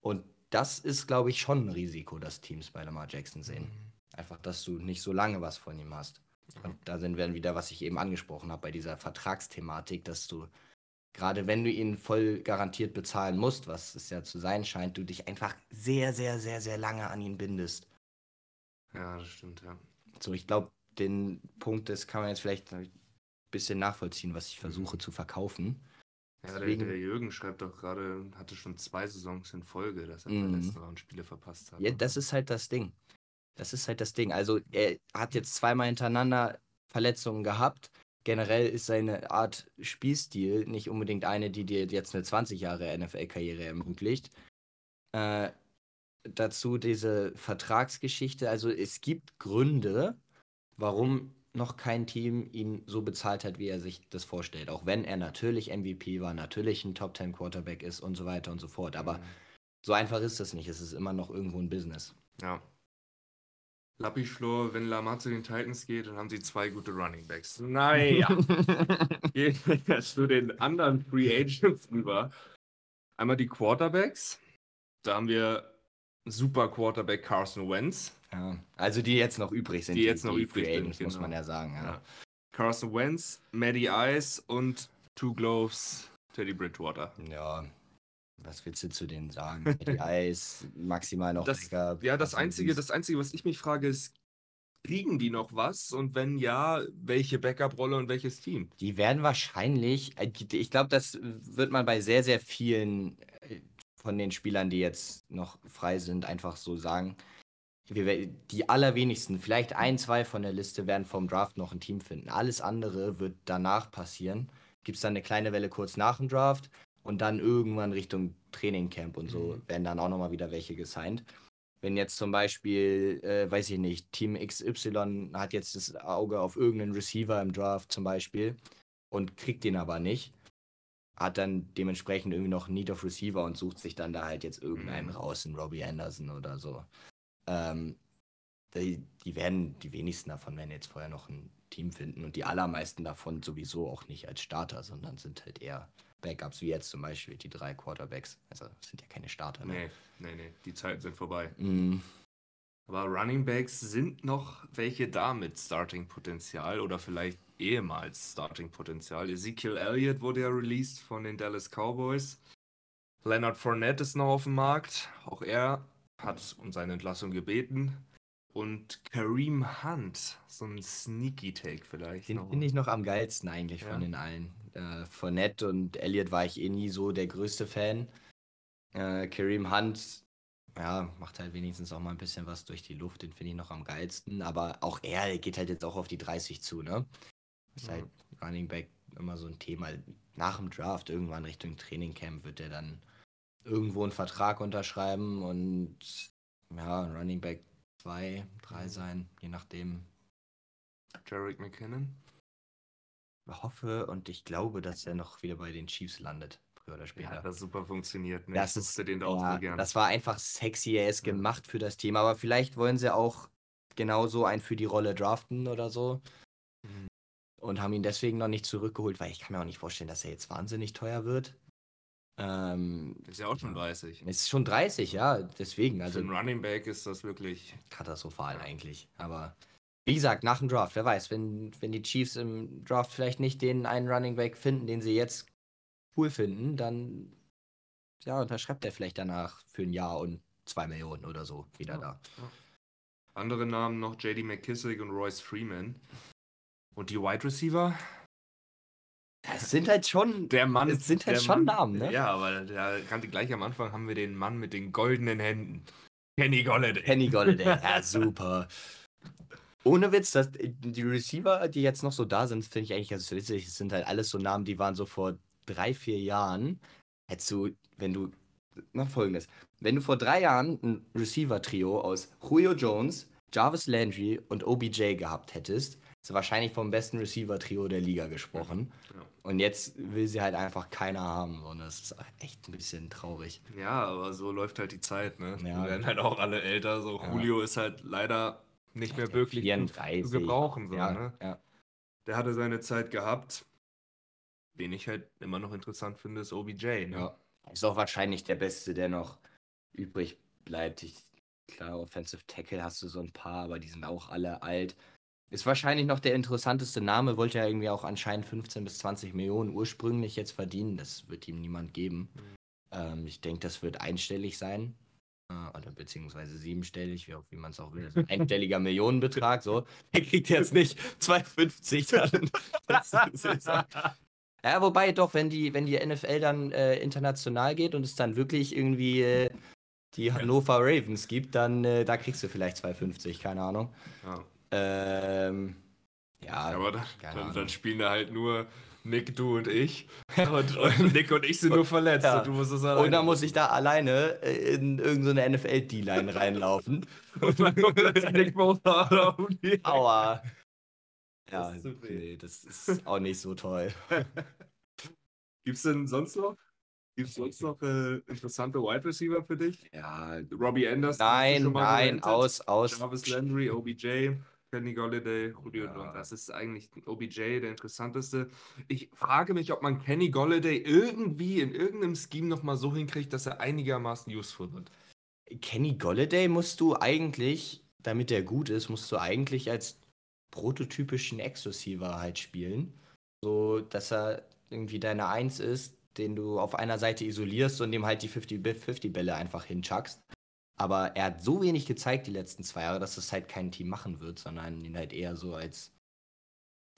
S2: Und das ist, glaube ich, schon ein Risiko, das Teams bei Lamar Jackson sehen. Einfach, dass du nicht so lange was von ihm hast. Und da sind wir dann wieder, was ich eben angesprochen habe, bei dieser Vertragsthematik, dass du, gerade wenn du ihn voll garantiert bezahlen musst, was es ja zu sein scheint, du dich einfach sehr, sehr, sehr, sehr lange an ihn bindest.
S3: Ja, das stimmt, ja.
S2: So, ich glaube, den Punkt, das kann man jetzt vielleicht ein bisschen nachvollziehen, was ich versuche zu verkaufen.
S3: Ja, der,
S2: Deswegen-
S3: der Jürgen schreibt doch gerade, hatte schon zwei Saisons in Folge, dass er
S2: Mhm.
S3: verletzt war und Spiele verpasst hat.
S2: Ja, das ist halt das Ding. Das ist halt das Ding. Also, er hat jetzt zweimal hintereinander Verletzungen gehabt. Generell ist seine Art Spielstil nicht unbedingt eine, die dir jetzt eine 20 Jahre NFL-Karriere ermöglicht. Äh, dazu diese Vertragsgeschichte. Also, es gibt Gründe, warum noch kein Team ihn so bezahlt hat, wie er sich das vorstellt. Auch wenn er natürlich MVP war, natürlich ein Top 10 Quarterback ist und so weiter und so fort. Aber
S3: Mhm.
S2: so einfach ist das nicht. Es ist immer noch irgendwo ein Business.
S3: Ja. Lappischlor, wenn Lamar zu den Titans geht, dann haben sie zwei gute Running Backs. Naja. Gehen wir jetzt zu den anderen Free Agents rüber. Einmal die Quarterbacks. Da haben wir super Quarterback Carson Wentz.
S2: Ja, also die jetzt noch übrig sind.
S3: Die jetzt noch übrig
S2: Free
S3: sind,
S2: Agents, muss
S3: genau.
S2: man ja sagen. Ja.
S3: Ja. Carson Wentz, Matty Ice und Two Gloves Teddy Bridgewater.
S2: ja. Was willst du zu denen sagen? Die Eis, maximal noch
S3: Das-
S2: Backup,
S3: Ja, das einzige, das einzige, was ich mich frage, ist, kriegen die noch was? Und wenn ja, welche Backup-Rolle und welches Team?
S2: Die werden wahrscheinlich, äh, die- ich glaube, das wird man bei sehr, sehr vielen äh, von den Spielern, die jetzt noch frei sind, einfach so sagen. Die allerwenigsten, vielleicht ein, zwei von der Liste, werden vom Draft noch ein Team finden. Alles andere wird danach passieren. Gibt es dann eine kleine Welle kurz nach dem Draft und dann irgendwann Richtung Trainingcamp und so
S3: Mhm.
S2: werden dann auch nochmal wieder welche gesigned. Wenn jetzt zum Beispiel, äh, weiß ich nicht, Team XY hat jetzt das Auge auf irgendeinen Receiver im Draft zum Beispiel und kriegt den aber nicht, hat dann dementsprechend irgendwie noch Need of Receiver und sucht sich dann da halt jetzt irgendeinen
S3: Mhm.
S2: raus, einen Robbie Anderson oder so. Ähm, die, die werden, die wenigsten davon werden jetzt vorher noch ein Team finden und die allermeisten davon sowieso auch nicht als Starter, sondern sind halt eher Backups, wie jetzt zum Beispiel die drei Quarterbacks. Also sind ja keine Starter. Ne?
S3: Nee, nee, nee, die Zeiten sind vorbei.
S2: Mm,
S3: Aber Running Backs sind noch welche da mit Starting-Potenzial oder vielleicht ehemals Starting-Potenzial. Ezekiel Elliott wurde ja released von den Dallas Cowboys. Leonard Fournette ist noch auf dem Markt. Auch er hat um seine Entlassung gebeten. Und Kareem Hunt, so ein Sneaky Take vielleicht.
S2: Den finde ich noch am geilsten eigentlich
S3: Ja.
S2: von den allen. Äh, Fournette und Elliott war ich eh nie so der größte Fan. Äh, Kareem Hunt, ja, macht halt wenigstens auch mal ein bisschen was durch die Luft, den finde ich noch am geilsten. Aber auch er geht halt jetzt auch auf die 30 zu, ne? Ist
S3: Ja.
S2: halt Running Back immer so ein Thema. Nach dem Draft, irgendwann Richtung Trainingcamp, wird er dann irgendwo einen Vertrag unterschreiben und ja, Running Back 2, 3 mhm. sein, je nachdem.
S3: Jarek McKinnon?
S2: Ich hoffe und ich glaube, dass er noch wieder bei den Chiefs landet, früher oder später. Ja,
S3: das super funktioniert.
S2: Ne? Das, ist, den ja, so das war einfach sexy, er ist ja. gemacht für das Team, aber vielleicht wollen sie auch genauso einen für die Rolle draften oder so. Mhm. Und haben ihn deswegen noch nicht zurückgeholt, weil ich kann mir auch nicht vorstellen, dass er jetzt wahnsinnig teuer wird.
S3: Ähm, ist ja auch schon 30.
S2: Ist schon 30, ja, deswegen. Also,
S3: Für einen Running Back ist das wirklich
S2: katastrophal eigentlich. Aber wie gesagt, nach dem Draft, wer weiß, wenn, wenn die Chiefs im Draft vielleicht nicht den einen Running Back finden, den sie jetzt cool finden, dann ja, unterschreibt er vielleicht danach für ein Jahr und zwei Millionen oder so wieder ja, da. Ja.
S3: Andere Namen noch JD McKissick und Royce Freeman. Und die Wide Receiver?
S2: Es sind halt schon,
S3: der Mann,
S2: es sind halt schon
S3: Mann,
S2: Namen, ne?
S3: Ja, aber da kannte gleich am Anfang haben wir den Mann mit den goldenen Händen. Kenny Golladay.
S2: Kenny Golladay, ja super. Ohne Witz, das, die Receiver, die jetzt noch so da sind, finde ich eigentlich ganz witzig. Es sind halt alles so Namen, die waren so vor drei, vier Jahren. Hättest du, wenn du, na folgendes, wenn du vor drei Jahren ein Receiver-Trio aus Julio Jones, Jarvis Landry und OBJ gehabt hättest, ist wahrscheinlich vom besten Receiver-Trio der Liga gesprochen. Ja. Und jetzt will sie halt einfach keiner haben. Und das ist echt ein bisschen traurig.
S3: Ja, aber so läuft halt die Zeit, ne? Ja. Wir werden halt auch alle älter. So ja. Julio ist halt leider nicht mehr wirklich
S2: 34.
S3: zu gebrauchen. So, ne? ja. Der hatte seine Zeit gehabt. Wen ich halt immer noch interessant finde, ist OBJ. Ne? Ja.
S2: Ist auch wahrscheinlich der Beste, der noch übrig bleibt. Ich, klar, Offensive Tackle hast du so ein paar, aber die sind auch alle alt. Ist wahrscheinlich noch der interessanteste Name, wollte ja irgendwie auch anscheinend 15 bis 20 Millionen ursprünglich jetzt verdienen. Das wird ihm niemand geben. Mhm. Ähm, ich denke, das wird einstellig sein. Äh, oder beziehungsweise siebenstellig, wie, wie man es auch will. Also einstelliger Millionenbetrag, so. Der kriegt jetzt nicht 2,50 dann. ja, wobei doch, wenn die, wenn die NFL dann äh, international geht und es dann wirklich irgendwie äh, die Hannover Ravens gibt, dann äh, da kriegst du vielleicht 2,50, keine Ahnung. Ja. Ähm, ja,
S3: aber dann, dann, dann, spielen da halt nur Nick, du und ich. Und, und Nick und ich sind nur verletzt. Ja. Und, du musst
S2: es und dann muss ich da alleine in irgendeine NFL-D-Line reinlaufen. und dann kommt jetzt Nick Bosa um die Aua. Ja, das nee, das ist auch nicht so toll.
S3: Gibt's denn sonst noch? Gibt es sonst noch äh, interessante Wide Receiver für dich?
S2: Ja.
S3: Robbie Anderson?
S2: Nein, nein, aus, aus.
S3: Jarvis Landry, OBJ. Kenny Golladay, Julio ja. Jones. Das ist eigentlich OBJ der interessanteste. Ich frage mich, ob man Kenny Golladay irgendwie in irgendeinem Scheme nochmal so hinkriegt, dass er einigermaßen useful wird.
S2: Kenny Golladay musst du eigentlich, damit er gut ist, musst du eigentlich als prototypischen Ex-Receiver halt spielen. So, dass er irgendwie deine Eins ist, den du auf einer Seite isolierst und dem halt die 50-50-Bälle einfach hinchuckst. Aber er hat so wenig gezeigt die letzten zwei Jahre, dass es halt kein Team machen wird, sondern ihn halt eher so als,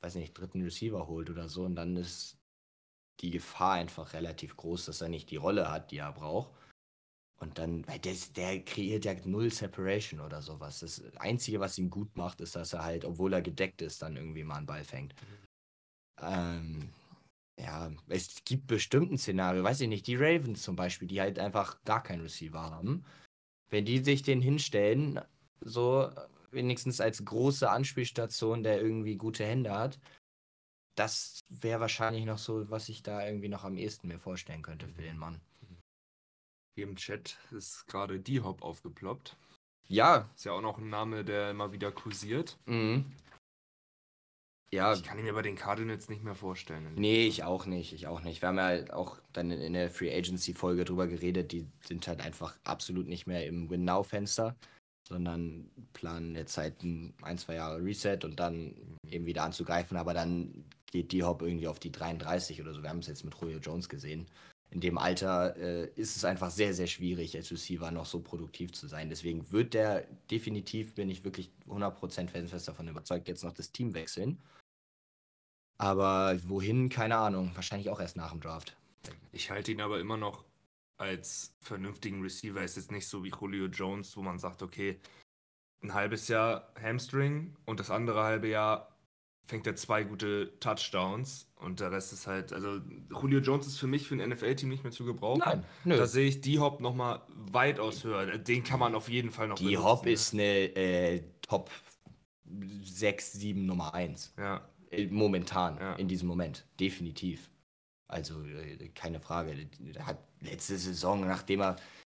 S2: weiß nicht, dritten Receiver holt oder so. Und dann ist die Gefahr einfach relativ groß, dass er nicht die Rolle hat, die er braucht. Und dann, weil der, der kreiert ja null Separation oder sowas. Das Einzige, was ihn gut macht, ist, dass er halt, obwohl er gedeckt ist, dann irgendwie mal einen Ball fängt. Ähm, ja, es gibt bestimmt ein Szenario, weiß ich nicht, die Ravens zum Beispiel, die halt einfach gar keinen Receiver haben wenn die sich den hinstellen, so wenigstens als große Anspielstation, der irgendwie gute Hände hat, das wäre wahrscheinlich noch so, was ich da irgendwie noch am ehesten mir vorstellen könnte für den Mann.
S3: Hier im Chat ist gerade D-Hop aufgeploppt.
S2: Ja.
S3: Ist ja auch noch ein Name, der immer wieder kursiert.
S2: Mhm.
S3: Ja. Ich kann ihn mir bei den Cardinals nicht mehr vorstellen.
S2: Nee, ich auch nicht. Ich auch nicht. Wir haben ja auch dann in der Free Agency Folge drüber geredet. Die sind halt einfach absolut nicht mehr im Win-Now-Fenster, sondern planen jetzt halt ein, ein, zwei Jahre Reset und dann eben wieder anzugreifen. Aber dann geht die Hop irgendwie auf die 33 oder so. Wir haben es jetzt mit Julio Jones gesehen. In dem Alter äh, ist es einfach sehr, sehr schwierig, als Receiver noch so produktiv zu sein. Deswegen wird der definitiv, bin ich wirklich 100% fest davon überzeugt, jetzt noch das Team wechseln. Aber wohin, keine Ahnung. Wahrscheinlich auch erst nach dem Draft.
S3: Ich halte ihn aber immer noch als vernünftigen Receiver. Ist nicht so wie Julio Jones, wo man sagt, okay, ein halbes Jahr Hamstring und das andere halbe Jahr fängt er zwei gute Touchdowns und der Rest ist halt, also Julio Jones ist für mich für ein NFL-Team nicht mehr zu gebrauchen.
S2: Nein, nö.
S3: Da sehe ich die Hop nochmal weitaus höher. Den kann man auf jeden Fall noch
S2: Die Hop ist eine äh, Top 6, 7 Nummer 1.
S3: Ja.
S2: Äh, Momentan,
S3: Ja.
S2: in diesem Moment. Definitiv. Also äh, keine Frage. Er hat letzte Saison, nachdem er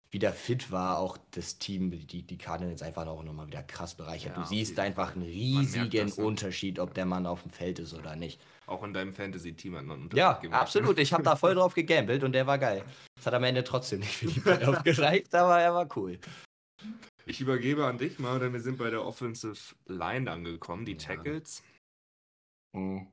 S2: wieder fit war, auch das Team, die, die Cardinals einfach auch nochmal wieder krass bereichert.
S3: Ja,
S2: du siehst einfach einen riesigen
S3: das, ne?
S2: Unterschied, ob der Mann auf dem Feld ist oder nicht.
S3: Auch in deinem Fantasy-Team hat man einen
S2: Ja,
S3: gemacht.
S2: absolut. Ich habe da voll drauf gegambelt und der war geil. Das hat am Ende trotzdem nicht für die Playoffs gereicht, aber er war cool.
S3: Ich übergebe an dich mal, denn wir sind bei der Offensive Line angekommen, die
S2: Ja.
S3: Tackles.
S2: Mhm.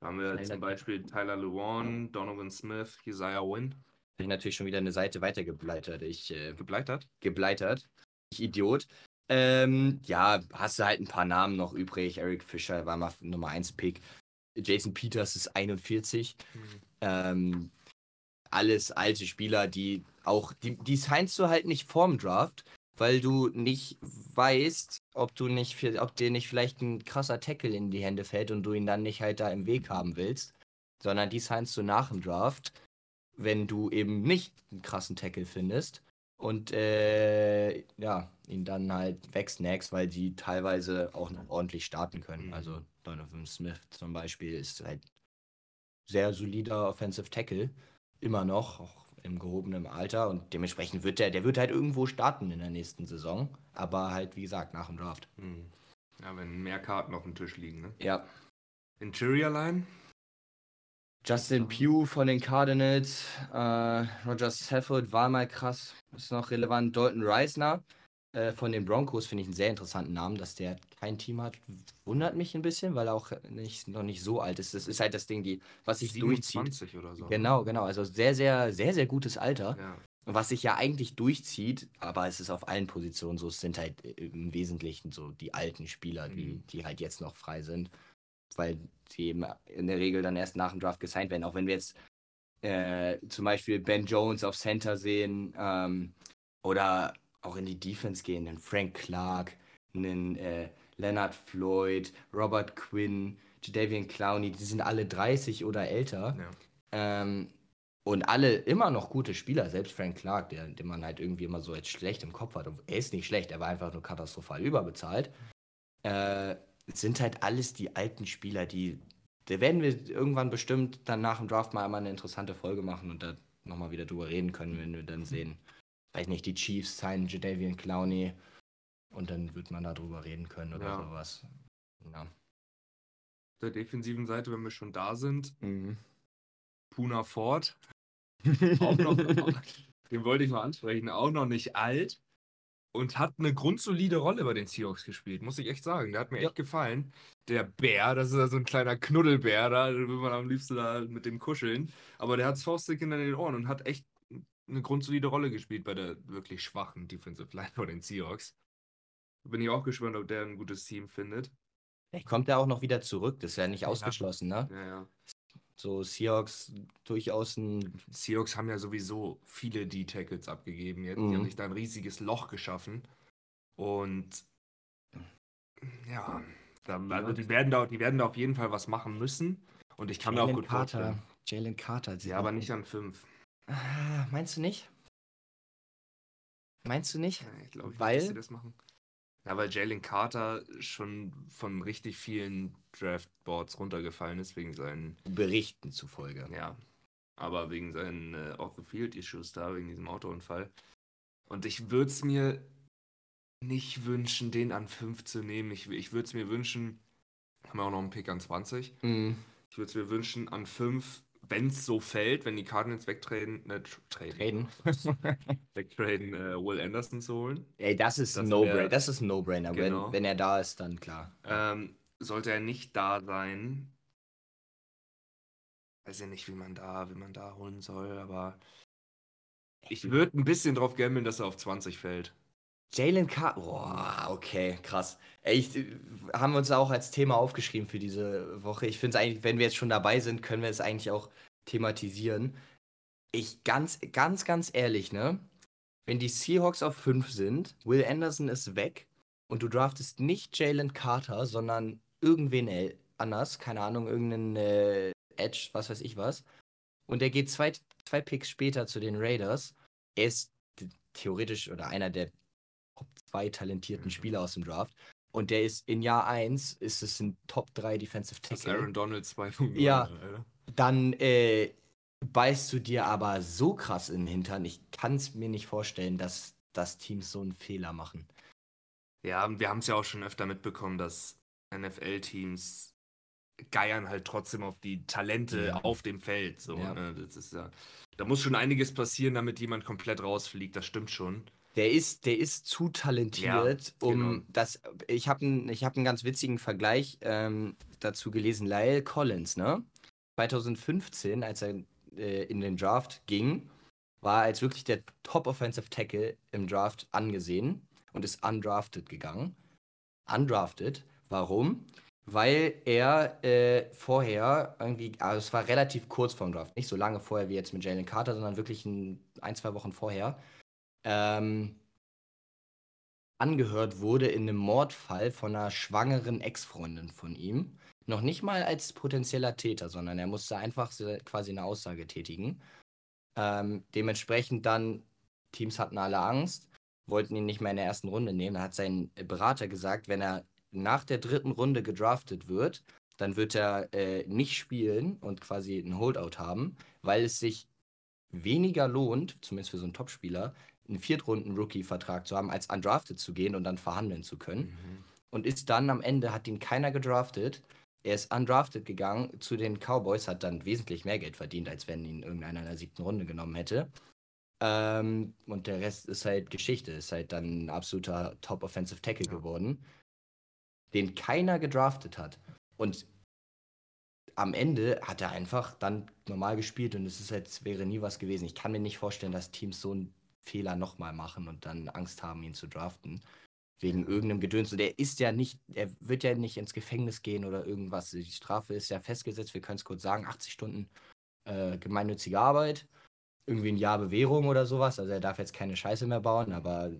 S3: Da haben wir
S2: Tyler-
S3: zum Beispiel Tyler Lewan, Donovan Smith, Josiah Wynn.
S2: Hab ich natürlich schon wieder eine Seite weitergeblättert. Ich äh,
S3: Gebleitert.
S2: gebleitert. Ich Idiot. Ähm, ja, hast du halt ein paar Namen noch übrig. Eric Fischer war mal Nummer 1 Pick. Jason Peters ist 41. Ähm, alles alte Spieler, die auch, die, die signst du halt nicht vorm Draft, weil du nicht weißt, ob du nicht, ob dir nicht vielleicht ein krasser Tackle in die Hände fällt und du ihn dann nicht halt da im Weg haben willst, sondern die signst du nach dem Draft, wenn du eben nicht einen krassen Tackle findest und äh, ja, ihn dann halt wegsnackst, weil die teilweise auch noch ordentlich starten können.
S3: Mhm.
S2: Also Donovan Smith zum Beispiel ist halt sehr solider Offensive Tackle, immer noch, auch im gehobenen Alter und dementsprechend wird der, der wird halt irgendwo starten in der nächsten Saison, aber halt wie gesagt nach dem Draft.
S3: Hm. Ja, wenn mehr Karten auf dem Tisch liegen, ne?
S2: Ja.
S3: Interior Line?
S2: Justin Pugh von den Cardinals, äh, Roger Stafford war mal krass, ist noch relevant. Dalton Reisner äh, von den Broncos finde ich einen sehr interessanten Namen, dass der kein Team hat. Wundert mich ein bisschen, weil er auch nicht, noch nicht so alt ist. Das ist halt das Ding, die, was sich durchzieht.
S3: 27 oder so.
S2: Genau, genau. Also sehr, sehr, sehr, sehr gutes Alter.
S3: Ja.
S2: Was sich ja eigentlich durchzieht, aber es ist auf allen Positionen so, es sind halt im Wesentlichen so die alten Spieler, die,
S3: Mhm.
S2: die halt jetzt noch frei sind, weil die eben in der Regel dann erst nach dem Draft gesigned werden. Auch wenn wir jetzt äh, zum Beispiel Ben Jones auf Center sehen ähm, oder auch in die Defense gehen, einen Frank Clark, einen äh, Leonard Floyd, Robert Quinn, Jadavian Clowney, die sind alle 30 oder älter.
S3: Ja.
S2: Ähm, und alle immer noch gute Spieler, selbst Frank Clark, der, den man halt irgendwie immer so als schlecht im Kopf hat. Und Er ist nicht schlecht, er war einfach nur katastrophal überbezahlt. Äh, es sind halt alles die alten Spieler, die. Da werden wir irgendwann bestimmt dann nach dem Draft mal einmal eine interessante Folge machen und da nochmal wieder drüber reden können, wenn wir dann sehen. Weiß nicht, die Chiefs signen Jadavian Clowney und dann wird man da drüber reden können oder
S3: Ja.
S2: sowas. Ja.
S3: Auf der defensiven Seite, wenn wir schon da sind,
S2: Mhm.
S3: Puna Ford. Auch noch, den wollte ich mal ansprechen, auch noch nicht alt und hat eine grundsolide Rolle bei den Seahawks gespielt, muss ich echt sagen. Der hat mir
S2: Ja.
S3: echt gefallen. Der Bär, das ist ja so ein kleiner Knuddelbär, da will man am liebsten da mit dem kuscheln. Aber der hat Faustdick hinter den Ohren und hat echt eine grundsolide Rolle gespielt bei der wirklich schwachen Defensive Line von den Seahawks. Bin ich auch gespannt, ob der ein gutes Team findet.
S2: Vielleicht kommt er auch noch wieder zurück, das ist ja nicht
S3: Ja.
S2: ausgeschlossen, ne?
S3: Ja, ja.
S2: So Seahawks durchaus ein.
S3: Seahawks haben ja sowieso viele D-Tackles abgegeben jetzt. Die
S2: Mhm.
S3: haben sich da ein riesiges Loch geschaffen. Und ja, da, also die, werden da, die werden da auf jeden Fall was machen müssen. Und ich kann mir auch
S2: Jalen
S3: gut
S2: Carter.
S3: vorstellen.
S2: Jalen Carter.
S3: Ja, aber nicht an fünf.
S2: Ah, meinst du nicht? Meinst du nicht?
S3: Ja, ich glaube
S2: Weil?
S3: dass sie das machen. Ja, weil Jalen Carter schon von richtig vielen Draftboards runtergefallen ist wegen seinen,
S2: Berichten zufolge.
S3: ja, aber wegen seinen äh, Off-the-Field-Issues da, wegen diesem Autounfall. Und ich würde es mir nicht wünschen, den an 5 zu nehmen. Ich, ich würde es mir wünschen, haben wir auch noch einen Pick an 20.
S2: Mhm.
S3: Ich würde es mir wünschen, an 5, wenn es so fällt, wenn die Cardinals wegtraden, ne, tr- traden, wegtraden, äh, Will Anderson zu holen.
S2: Ey, das ist ein No-Brainer. Das ist No-Brainer.
S3: Genau.
S2: Wenn, wenn er da ist, dann klar.
S3: Ähm, sollte er nicht da sein, weiß ja nicht, wie man da, wie man da holen soll, aber ich würde ein bisschen drauf gambeln, dass er auf 20 fällt.
S2: Jalen Carter. Boah, okay, krass. Ey, ich, äh, haben wir uns auch als Thema aufgeschrieben für diese Woche. Ich finde es eigentlich, wenn wir jetzt schon dabei sind, können wir es eigentlich auch thematisieren. Ich ganz, ganz, ganz ehrlich, ne? Wenn die Seahawks auf 5 sind, Will Anderson ist weg und du draftest nicht Jalen Carter, sondern irgendwen anders, keine Ahnung, irgendeinen äh, Edge, was weiß ich was. Und er geht zwei, zwei Picks später zu den Raiders. Er ist theoretisch oder einer der Top 2 talentierten mhm. Spieler aus dem Draft. Und der ist in Jahr 1 ist es ein Top 3 Defensive Tackle. Das
S3: Aaron Donald 2.0.
S2: Ja. Dann äh, beißt du dir aber so krass in den Hintern. Ich kann es mir nicht vorstellen, dass, dass Teams so einen Fehler machen.
S3: Ja, wir haben es ja auch schon öfter mitbekommen, dass NFL-Teams geiern halt trotzdem auf die Talente ja. auf dem Feld. So, ja. Ne? Das ist ja, da muss schon einiges passieren, damit jemand komplett rausfliegt. Das stimmt schon.
S2: Der ist, der ist zu talentiert, ja, um genau. das. Ich habe einen hab ganz witzigen Vergleich ähm, dazu gelesen. Lyle Collins, ne? 2015, als er äh, in den Draft ging, war er als wirklich der Top Offensive Tackle im Draft angesehen und ist undrafted gegangen. Undrafted. Warum? Weil er äh, vorher irgendwie, also es war relativ kurz vorm Draft, nicht so lange vorher wie jetzt mit Jalen Carter, sondern wirklich ein, ein zwei Wochen vorher, ähm, angehört wurde in einem Mordfall von einer schwangeren Ex-Freundin von ihm. Noch nicht mal als potenzieller Täter, sondern er musste einfach quasi eine Aussage tätigen. Ähm, dementsprechend dann, Teams hatten alle Angst, wollten ihn nicht mehr in der ersten Runde nehmen. Da hat sein Berater gesagt, wenn er nach der dritten Runde gedraftet wird, dann wird er äh, nicht spielen und quasi ein Holdout haben, weil es sich weniger lohnt, zumindest für so einen Topspieler, einen Viertrunden-Rookie-Vertrag zu haben, als undrafted zu gehen und dann verhandeln zu können. Mhm. Und ist dann am Ende, hat ihn keiner gedraftet. Er ist undrafted gegangen zu den Cowboys, hat dann wesentlich mehr Geld verdient, als wenn ihn irgendeiner in der siebten Runde genommen hätte. Ähm, und der Rest ist halt Geschichte, ist halt dann ein absoluter Top-Offensive Tackle ja. geworden, den keiner gedraftet hat. Und am Ende hat er einfach dann normal gespielt und es ist halt, wäre nie was gewesen. Ich kann mir nicht vorstellen, dass Teams so einen Fehler nochmal machen und dann Angst haben, ihn zu draften. Wegen irgendeinem Gedöns. Und er ist ja nicht, er wird ja nicht ins Gefängnis gehen oder irgendwas. Die Strafe ist ja festgesetzt, wir können es kurz sagen, 80 Stunden äh, gemeinnützige Arbeit, irgendwie ein Jahr Bewährung oder sowas. Also er darf jetzt keine Scheiße mehr bauen, aber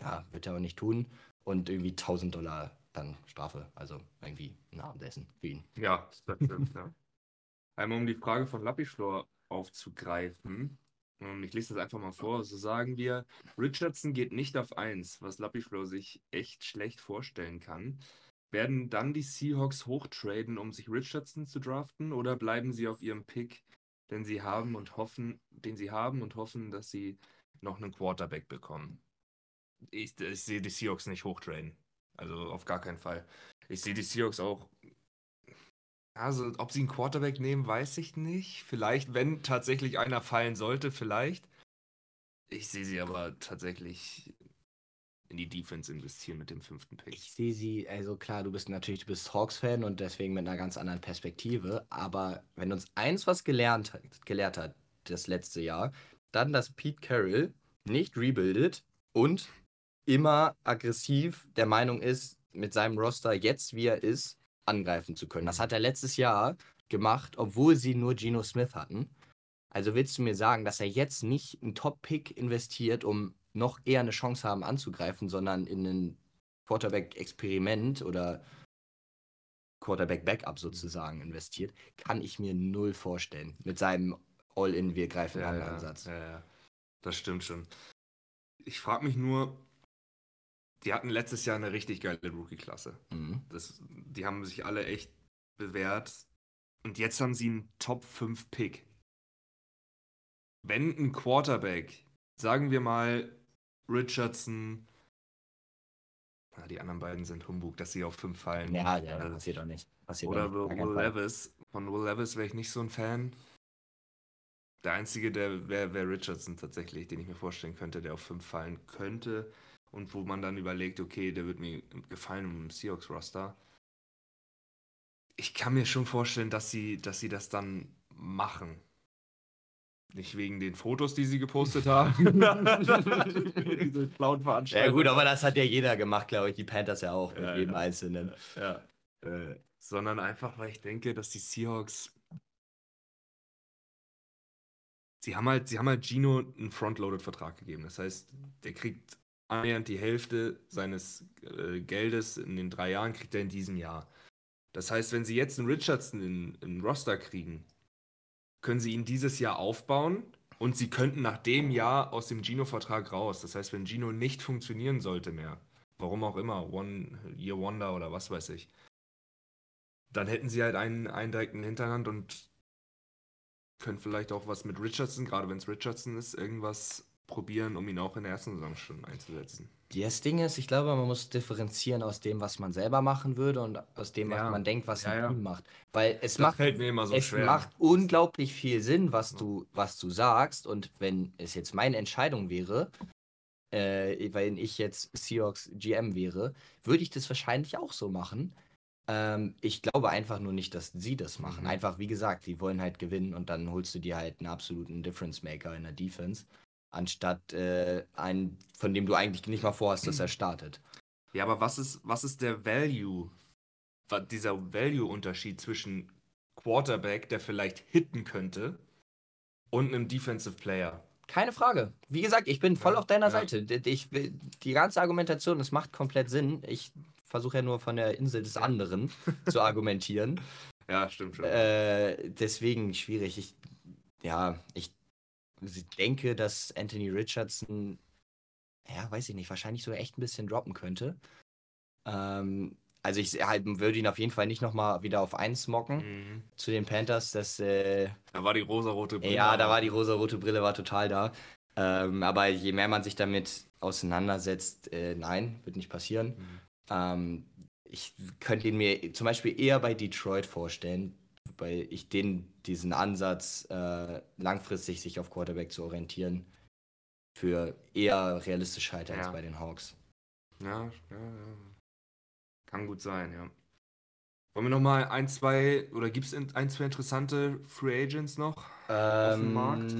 S2: ja, wird er auch nicht tun. Und irgendwie 1000 Dollar dann Strafe. Also irgendwie ein Abendessen für ihn.
S3: Ja, das stimmt, ja. Einmal um die Frage von Lappischlor aufzugreifen. Und ich lese das einfach mal vor. So sagen wir, Richardson geht nicht auf 1, was Lappischlor sich echt schlecht vorstellen kann. Werden dann die Seahawks hochtraden, um sich Richardson zu draften, oder bleiben sie auf ihrem Pick, den sie haben und hoffen, den sie haben und hoffen, dass sie noch einen Quarterback bekommen? Ich, ich sehe die Seahawks nicht hochtraden. Also auf gar keinen Fall. Ich sehe die Seahawks auch also, ob sie einen Quarterback nehmen, weiß ich nicht. Vielleicht, wenn tatsächlich einer fallen sollte, vielleicht. Ich sehe sie aber tatsächlich in die Defense investieren mit dem fünften Pick.
S2: Ich sehe sie, also klar, du bist natürlich, du bist Hawks-Fan und deswegen mit einer ganz anderen Perspektive. Aber wenn uns eins was gelernt hat, gelehrt hat, das letzte Jahr, dann, dass Pete Carroll nicht rebuildet und immer aggressiv der Meinung ist, mit seinem Roster jetzt, wie er ist, angreifen zu können. Das hat er letztes Jahr gemacht, obwohl sie nur Geno Smith hatten. Also willst du mir sagen, dass er jetzt nicht einen Top-Pick investiert, um noch eher eine Chance haben anzugreifen, sondern in ein Quarterback-Experiment oder Quarterback-Backup sozusagen investiert, kann ich mir null vorstellen. Mit seinem All-In, wir greifen
S3: ja,
S2: an
S3: ja,
S2: Ansatz.
S3: Ja, ja, das stimmt schon. Ich frage mich nur, die hatten letztes Jahr eine richtig geile Rookie-Klasse. Mhm. die haben sich alle echt bewährt. Und jetzt haben sie einen Top 5 Pick. Wenn ein Quarterback, sagen wir mal Richardson, na, die anderen beiden sind Humbug, dass sie auf 5 fallen.
S2: Ja, ja, das passiert auch nicht. Passiert
S3: oder Will, Will Levis. Von Will Levis wäre ich nicht so ein Fan. Der einzige, der wäre wär Richardson tatsächlich, den ich mir vorstellen könnte, der auf 5 fallen könnte und wo man dann überlegt, okay, der wird mir gefallen im Seahawks-Roster. Ich kann mir schon vorstellen, dass sie, dass sie das dann machen. Nicht wegen den Fotos, die sie gepostet haben.
S2: Diese Ja gut, aber das hat ja jeder gemacht, glaube ich. Die Panthers ja auch, mit ja, jedem ja. Einzelnen.
S3: Ja. Äh, sondern einfach, weil ich denke, dass die Seahawks sie haben halt, sie haben halt Gino einen Frontloaded-Vertrag gegeben. Das heißt, der kriegt annähernd die Hälfte seines äh, Geldes in den drei Jahren kriegt er in diesem Jahr. Das heißt, wenn sie jetzt einen Richardson in, in Roster kriegen, können sie ihn dieses Jahr aufbauen und sie könnten nach dem Jahr aus dem Gino-Vertrag raus. Das heißt, wenn Gino nicht funktionieren sollte mehr, warum auch immer, One Year Wonder oder was weiß ich, dann hätten sie halt einen, einen direkten Hinterhand und können vielleicht auch was mit Richardson, gerade wenn es Richardson ist, irgendwas probieren, um ihn auch in der ersten Saison schon einzusetzen.
S2: Das Ding ist, ich glaube, man muss differenzieren aus dem, was man selber machen würde und aus dem, was ja. man denkt, was ja, ein ja. Team macht. Weil es das macht,
S3: fällt mir immer so
S2: es
S3: schwer.
S2: macht unglaublich viel Sinn, was du, was du sagst. Und wenn es jetzt meine Entscheidung wäre, äh, wenn ich jetzt Seahawks GM wäre, würde ich das wahrscheinlich auch so machen. Ähm, ich glaube einfach nur nicht, dass sie das machen. Mhm. Einfach, wie gesagt, sie wollen halt gewinnen und dann holst du dir halt einen absoluten Difference Maker in der Defense anstatt äh, einen, von dem du eigentlich nicht mal vorhast, dass er startet.
S3: Ja, aber was ist, was ist der Value, dieser Value-Unterschied zwischen Quarterback, der vielleicht hitten könnte, und einem Defensive Player?
S2: Keine Frage. Wie gesagt, ich bin voll ja, auf deiner ja. Seite. Ich, die ganze Argumentation, das macht komplett Sinn. Ich versuche ja nur von der Insel des anderen zu argumentieren.
S3: Ja, stimmt schon.
S2: Äh, deswegen schwierig. Ich, ja, ich denke, dass Anthony Richardson, ja, weiß ich nicht, wahrscheinlich sogar echt ein bisschen droppen könnte. Ähm, also ich halt, würde ihn auf jeden Fall nicht nochmal wieder auf 1 mocken mhm. zu den Panthers. Das, äh,
S3: da war die rosa-rote
S2: Brille. Ja, da war die rosa-rote Brille war total da. Ähm, aber je mehr man sich damit auseinandersetzt, äh, nein, wird nicht passieren. Mhm. Ähm, ich könnte ihn mir zum Beispiel eher bei Detroit vorstellen, weil ich den, diesen Ansatz, äh, langfristig sich auf Quarterback zu orientieren, für eher realistisch halte ja. als bei den Hawks.
S3: Ja, ja, ja. Kann gut sein, ja. Wollen wir nochmal ein, zwei, oder gibt es ein, zwei interessante Free Agents noch
S2: ähm, auf dem Markt?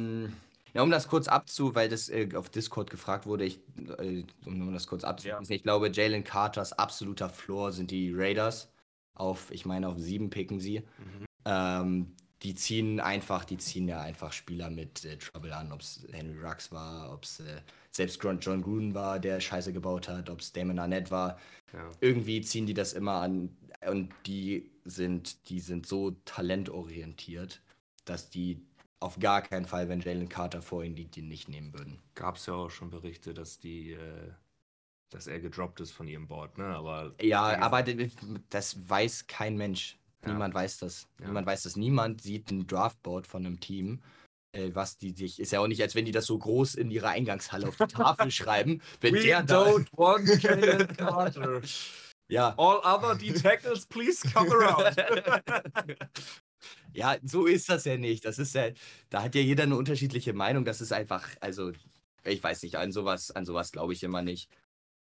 S2: Ja, um das kurz abzu, weil das äh, auf Discord gefragt wurde, ich, äh, um das kurz abzuschließen, ja. ich glaube, Jalen Carters absoluter Floor sind die Raiders. Auf, ich meine, auf sieben picken sie. Mhm. Ähm, die ziehen einfach, die ziehen ja einfach Spieler mit äh, Trouble an, ob es Henry Rux war, ob es äh, selbst John Gruden war, der Scheiße gebaut hat, ob es Damon Arnett war. Ja. Irgendwie ziehen die das immer an und die sind, die sind so talentorientiert, dass die auf gar keinen Fall, wenn Jalen Carter vor ihnen liegt, ihn nicht nehmen würden.
S3: Gab es ja auch schon Berichte, dass die, äh, dass er gedroppt ist von ihrem Board, ne? Aber
S2: ja, aber das weiß kein Mensch. Niemand weiß das. Ja. Niemand weiß das. Niemand sieht ein Draftboard von einem Team, äh, was die sich. Ist ja auch nicht, als wenn die das so groß in ihrer Eingangshalle auf die Tafel schreiben. Wenn
S3: We
S2: der
S3: don't da want Jalen Carter.
S2: Ja.
S3: All other D-Tackles, please come around.
S2: ja, so ist das ja nicht. Das ist ja, da hat ja jeder eine unterschiedliche Meinung. Das ist einfach, also, ich weiß nicht, an sowas, an sowas glaube ich immer nicht.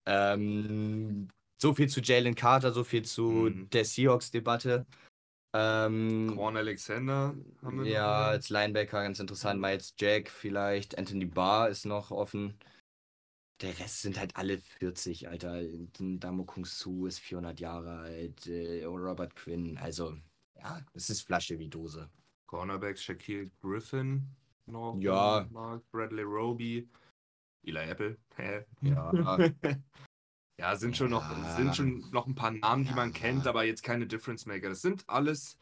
S2: Ähm, so viel zu Jalen Carter, so viel zu mhm. der Seahawks-Debatte.
S3: Ähm, Quan Alexander
S2: haben wir Ja, noch. als Linebacker ganz interessant. Miles Jack vielleicht. Anthony Barr ist noch offen. Der Rest sind halt alle 40, Alter. Damo Kung Su ist 400 Jahre alt. Äh, Robert Quinn. Also, ja, es ist Flasche wie Dose.
S3: Cornerbacks Shaquille Griffin noch.
S2: Ja.
S3: Mark Bradley Roby. Eli Apple.
S2: ja.
S3: Ja, sind schon, noch, sind schon noch ein paar Namen, die man kennt, aber jetzt keine Difference Maker. Das sind alles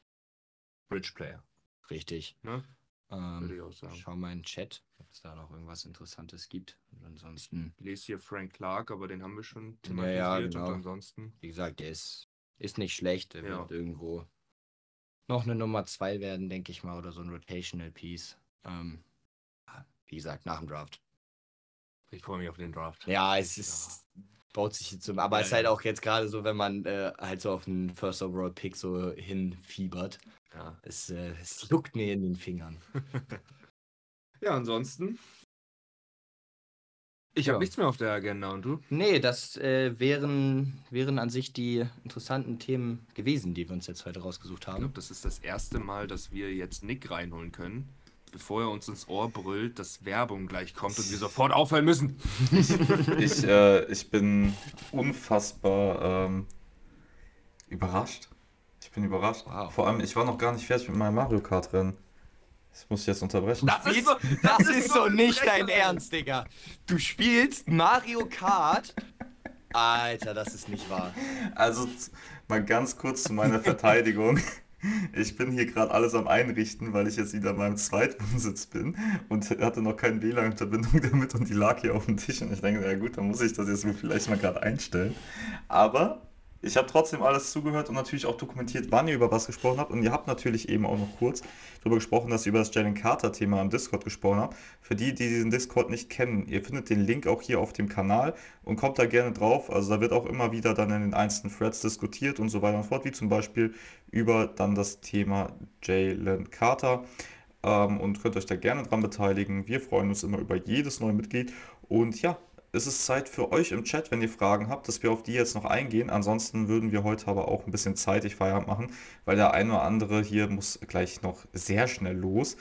S3: Bridge Player.
S2: Richtig.
S3: Ne?
S2: Ähm, Würde ich auch sagen. Schau mal in den Chat, ob es da noch irgendwas Interessantes gibt. Und ansonsten.
S3: Ich lese hier Frank Clark, aber den haben wir schon thematisiert. Ja, ja, genau. Und ansonsten.
S2: Wie gesagt, der ist, ist nicht schlecht. Der ja. wird irgendwo noch eine Nummer 2 werden, denke ich mal, oder so ein Rotational Piece. Ähm, wie gesagt, nach dem Draft.
S3: Ich freue mich auf den Draft.
S2: Ja, es ist baut sich jetzt so. Aber es ja, ist halt auch jetzt gerade so, wenn man äh, halt so auf einen First Overall Pick so hinfiebert.
S3: Ja.
S2: Es, äh, es juckt mir in den Fingern.
S3: ja, ansonsten. Ich habe ja. nichts mehr auf der Agenda und du?
S2: Nee, das äh, wären, wären an sich die interessanten Themen gewesen, die wir uns jetzt heute rausgesucht haben. Ich
S3: glaube, das ist das erste Mal, dass wir jetzt Nick reinholen können bevor er uns ins Ohr brüllt, dass Werbung gleich kommt und wir sofort aufhören müssen.
S1: Ich, ich, äh, ich bin unfassbar ähm, überrascht. Ich bin überrascht. Wow. Vor allem, ich war noch gar nicht fertig mit meinem Mario Kart Rennen. Das muss ich jetzt unterbrechen.
S2: Das ist, so, das ist so nicht dein Ernst, Digga. Du spielst Mario Kart Alter, das ist nicht wahr.
S1: Also mal ganz kurz zu meiner Verteidigung. Ich bin hier gerade alles am Einrichten, weil ich jetzt wieder in meinem Zweitwohnsitz bin und hatte noch keine WLAN-Verbindung damit und die lag hier auf dem Tisch und ich denke, ja gut, dann muss ich das jetzt vielleicht mal gerade einstellen. Aber ich habe trotzdem alles zugehört und natürlich auch dokumentiert, wann ihr über was gesprochen habt. Und ihr habt natürlich eben auch noch kurz darüber gesprochen, dass ihr über das Jalen Carter-Thema im Discord gesprochen habt. Für die, die diesen Discord nicht kennen, ihr findet den Link auch hier auf dem Kanal und kommt da gerne drauf. Also da wird auch immer wieder dann in den einzelnen Threads diskutiert und so weiter und fort, wie zum Beispiel über dann das Thema Jalen Carter. Ähm, und könnt euch da gerne dran beteiligen. Wir freuen uns immer über jedes neue Mitglied. Und ja, es ist Zeit für euch im Chat, wenn ihr Fragen habt, dass wir auf die jetzt noch eingehen. Ansonsten würden wir heute aber auch ein bisschen zeitig Feierabend machen, weil der eine oder andere hier muss gleich noch sehr schnell los.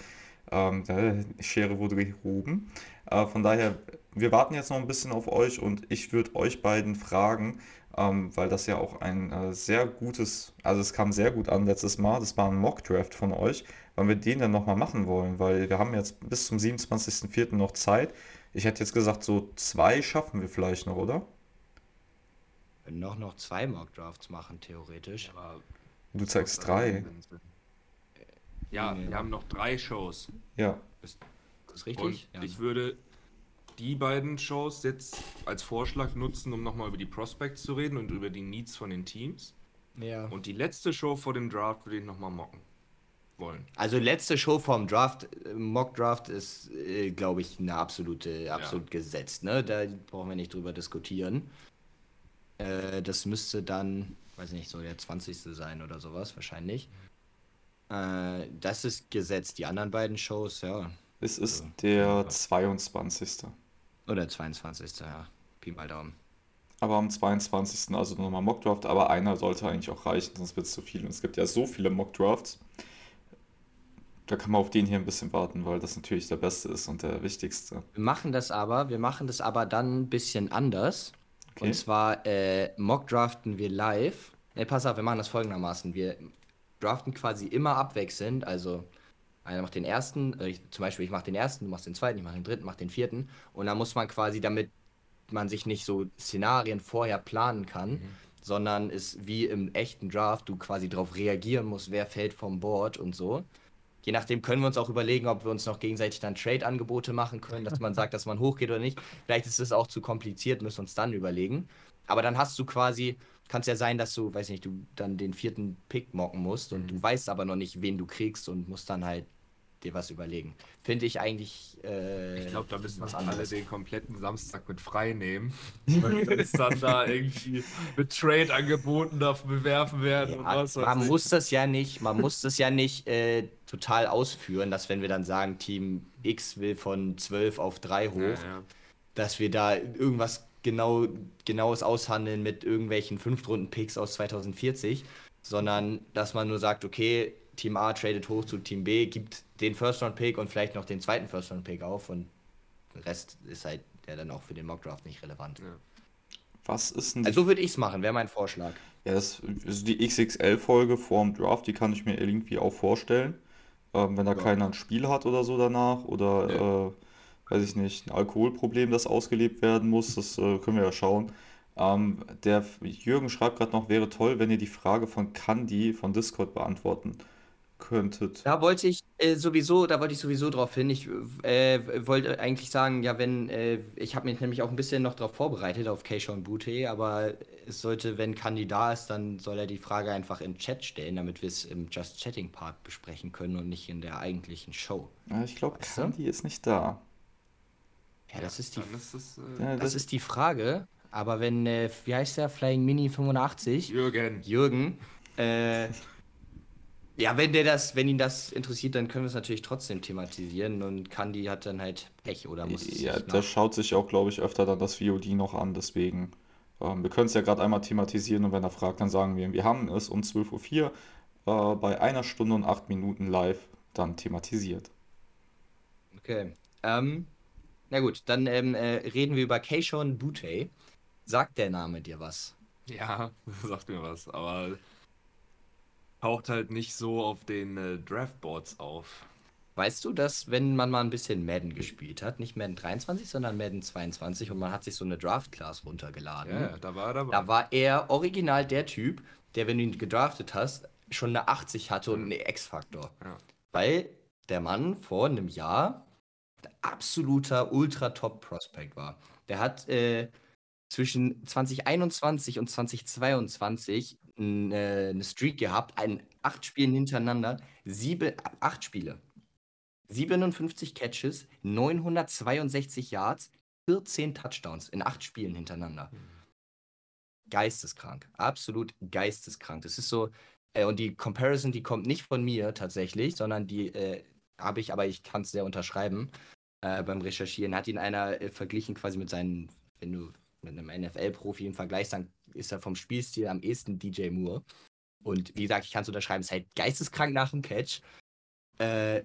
S1: Ähm, die Schere wurde gehoben. Äh, von daher, wir warten jetzt noch ein bisschen auf euch und ich würde euch beiden fragen, ähm, weil das ja auch ein äh, sehr gutes, also es kam sehr gut an letztes Mal, das war ein Mock-Draft von euch, wann wir den dann nochmal machen wollen, weil wir haben jetzt bis zum 27.04. noch Zeit. Ich hätte jetzt gesagt, so zwei schaffen wir vielleicht noch, oder?
S2: Wir können noch, noch zwei Mock-Drafts machen, theoretisch. Aber
S1: du zeigst drei.
S3: Ja, wir haben noch drei Shows.
S1: Ja.
S2: Ist das richtig? Und
S3: ja. ich würde die beiden Shows jetzt als Vorschlag nutzen, um nochmal über die Prospects zu reden und über die Needs von den Teams.
S2: Ja.
S3: Und die letzte Show vor dem Draft würde ich nochmal mocken wollen.
S2: Also letzte Show vom Draft, äh, Mock Draft ist, äh, glaube ich, eine absolute, absolut ja. gesetzt. Ne? Da brauchen wir nicht drüber diskutieren. Äh, das müsste dann, weiß nicht, so der 20. sein oder sowas, wahrscheinlich. Äh, das ist gesetzt. Die anderen beiden Shows, ja.
S1: Es ist also, der ja. 22.
S2: Oder 22. Ja. Pi mal Daumen.
S1: Aber am 22. also nochmal Mockdraft, aber einer sollte eigentlich auch reichen, sonst wird es zu viel. Und es gibt ja so viele Mockdrafts da kann man auf den hier ein bisschen warten, weil das natürlich der beste ist und der wichtigste.
S2: Wir machen das aber, wir machen das aber dann ein bisschen anders. Okay. Und zwar äh, mockdraften wir live. Ne, pass auf, wir machen das folgendermaßen. Wir draften quasi immer abwechselnd, also einer macht den ersten, äh, ich, zum Beispiel ich mache den ersten, du machst den zweiten, ich mache den dritten, mach den vierten. Und dann muss man quasi, damit man sich nicht so Szenarien vorher planen kann, mhm. sondern es wie im echten Draft, du quasi darauf reagieren musst, wer fällt vom Board und so. Je nachdem können wir uns auch überlegen, ob wir uns noch gegenseitig dann Trade-Angebote machen können, dass man sagt, dass man hochgeht oder nicht. Vielleicht ist es auch zu kompliziert, müssen wir uns dann überlegen. Aber dann hast du quasi, kann es ja sein, dass du, weiß nicht, du dann den vierten Pick mocken musst und mhm. du weißt aber noch nicht, wen du kriegst und musst dann halt dir was überlegen. Finde ich eigentlich. Äh,
S3: ich glaube, da müssen wir alle den kompletten Samstag mit frei nehmen. weil wir uns dann da irgendwie mit Trade-Angeboten dafür bewerfen werden. Ja,
S2: was, man ich. muss das ja nicht, man muss das ja nicht äh, total ausführen, dass wenn wir dann sagen, Team X will von 12 auf 3 hoch, ja, ja. dass wir da irgendwas genau, genaues aushandeln mit irgendwelchen Fünftrunden-Picks aus 2040, sondern dass man nur sagt, okay, Team A tradet hoch zu Team B, gibt den First-Round-Pick und vielleicht noch den zweiten First-Round-Pick auf und der Rest ist halt der dann auch für den Mock-Draft nicht relevant. Ja.
S1: Was ist denn.
S2: Also so würde ich es machen, wäre mein Vorschlag.
S1: Ja, das ist die XXL-Folge vorm Draft, die kann ich mir irgendwie auch vorstellen. Ähm, wenn da ja. keiner ein Spiel hat oder so danach oder, ja. äh, weiß ich nicht, ein Alkoholproblem, das ausgelebt werden muss, das äh, können wir ja schauen. Ähm, der Jürgen schreibt gerade noch, wäre toll, wenn ihr die Frage von Candy von Discord beantworten könntet.
S2: Da wollte ich äh, sowieso, da wollte ich sowieso drauf hin. Ich äh, wollte eigentlich sagen, ja, wenn, äh, ich habe mich nämlich auch ein bisschen noch darauf vorbereitet, auf Keishon Bute, aber es sollte, wenn Kandi da ist, dann soll er die Frage einfach im Chat stellen, damit wir es im Just Chatting Part besprechen können und nicht in der eigentlichen Show.
S1: Ja, ich glaube, Kandi ist nicht da.
S2: Ja, das ist die, ist das, äh, das, das ist die Frage. Aber wenn, äh, wie heißt der, Flying Mini 85?
S3: Jürgen.
S2: Jürgen, äh, ja, wenn der das, wenn ihn das interessiert, dann können wir es natürlich trotzdem thematisieren und Candy hat dann halt Pech oder muss
S1: es Ja, der schaut sich auch, glaube ich, öfter dann das VOD noch an, deswegen. Ähm, wir können es ja gerade einmal thematisieren und wenn er fragt, dann sagen wir, wir haben es um 12.04 Uhr äh, bei einer Stunde und acht Minuten live dann thematisiert.
S2: Okay. Ähm, na gut, dann ähm, äh, reden wir über Keishon Butte. Sagt der Name dir was?
S3: Ja, sagt mir was, aber taucht halt nicht so auf den äh, Draftboards auf.
S2: Weißt du, dass wenn man mal ein bisschen Madden gespielt hat, nicht Madden 23, sondern Madden 22 und man hat sich so eine Draft-Class runtergeladen.
S3: Ja, da war er dabei.
S2: Da war er original der Typ, der, wenn du ihn gedraftet hast, schon eine 80 hatte und einen X-Faktor.
S3: Ja.
S2: Weil der Mann vor einem Jahr ein absoluter Ultra-Top-Prospect war. Der hat äh, zwischen 2021 und 2022 eine, eine Streak gehabt, ein acht Spielen hintereinander, sieben, acht Spiele. 57 Catches, 962 Yards, 14 Touchdowns in acht Spielen hintereinander. Geisteskrank, absolut geisteskrank. Das ist so, äh, und die Comparison, die kommt nicht von mir tatsächlich, sondern die äh, habe ich, aber ich kann es sehr unterschreiben äh, beim Recherchieren. Hat ihn einer äh, verglichen quasi mit seinen, wenn du mit einem NFL-Profi im Vergleich, dann ist er vom Spielstil am ehesten DJ Moore. Und wie gesagt, ich kann es unterschreiben, ist halt geisteskrank nach dem Catch. Äh,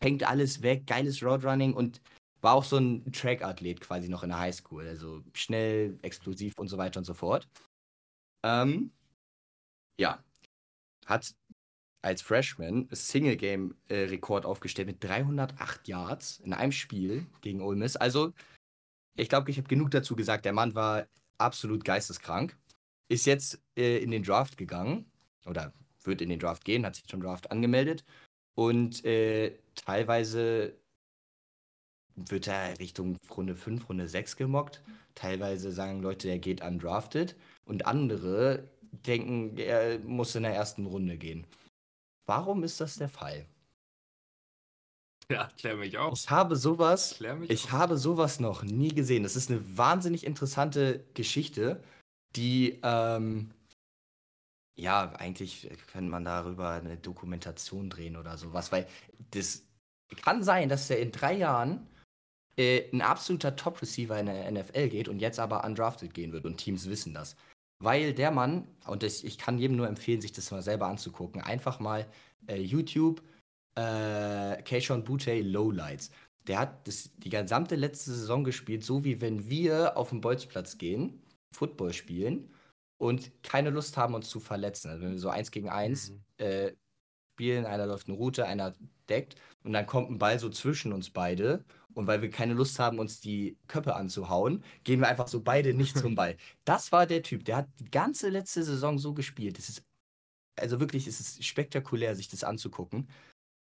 S2: hängt alles weg, geiles Roadrunning und war auch so ein Track-Athlet quasi noch in der Highschool. Also schnell, explosiv und so weiter und so fort. Ähm, ja. Hat als Freshman Single-Game-Rekord aufgestellt mit 308 Yards in einem Spiel gegen Ole Miss. Also, ich glaube, ich habe genug dazu gesagt. Der Mann war absolut geisteskrank. Ist jetzt äh, in den Draft gegangen oder wird in den Draft gehen, hat sich zum Draft angemeldet und äh, teilweise wird er Richtung Runde 5, Runde 6 gemockt. Teilweise sagen Leute, er geht undrafted und andere denken, er muss in der ersten Runde gehen. Warum ist das der Fall?
S3: Ja, klär mich auf.
S2: Ich habe sowas,
S3: Klär mich
S2: ich
S3: auf.
S2: habe sowas noch nie gesehen. Das ist eine wahnsinnig interessante Geschichte, die, ähm, ja, eigentlich könnte man darüber eine Dokumentation drehen oder sowas, weil das kann sein, dass er in drei Jahren äh, ein absoluter Top-Receiver in der NFL geht und jetzt aber undrafted gehen wird und Teams wissen das. Weil der Mann, und das, ich kann jedem nur empfehlen, sich das mal selber anzugucken, einfach mal äh, YouTube, äh, Keishon Butte Lowlights. Der hat das, die gesamte letzte Saison gespielt, so wie wenn wir auf den Bolzplatz gehen, Football spielen und keine Lust haben, uns zu verletzen. Also wenn wir so eins gegen eins
S3: Mhm.
S2: äh, spielen, einer läuft eine Route, einer deckt und dann kommt ein Ball so zwischen uns beide und weil wir keine Lust haben, uns die Köpfe anzuhauen, gehen wir einfach so beide nicht zum Ball. Das war der Typ, der hat die ganze letzte Saison so gespielt. Das ist, also wirklich, es ist spektakulär, sich das anzugucken.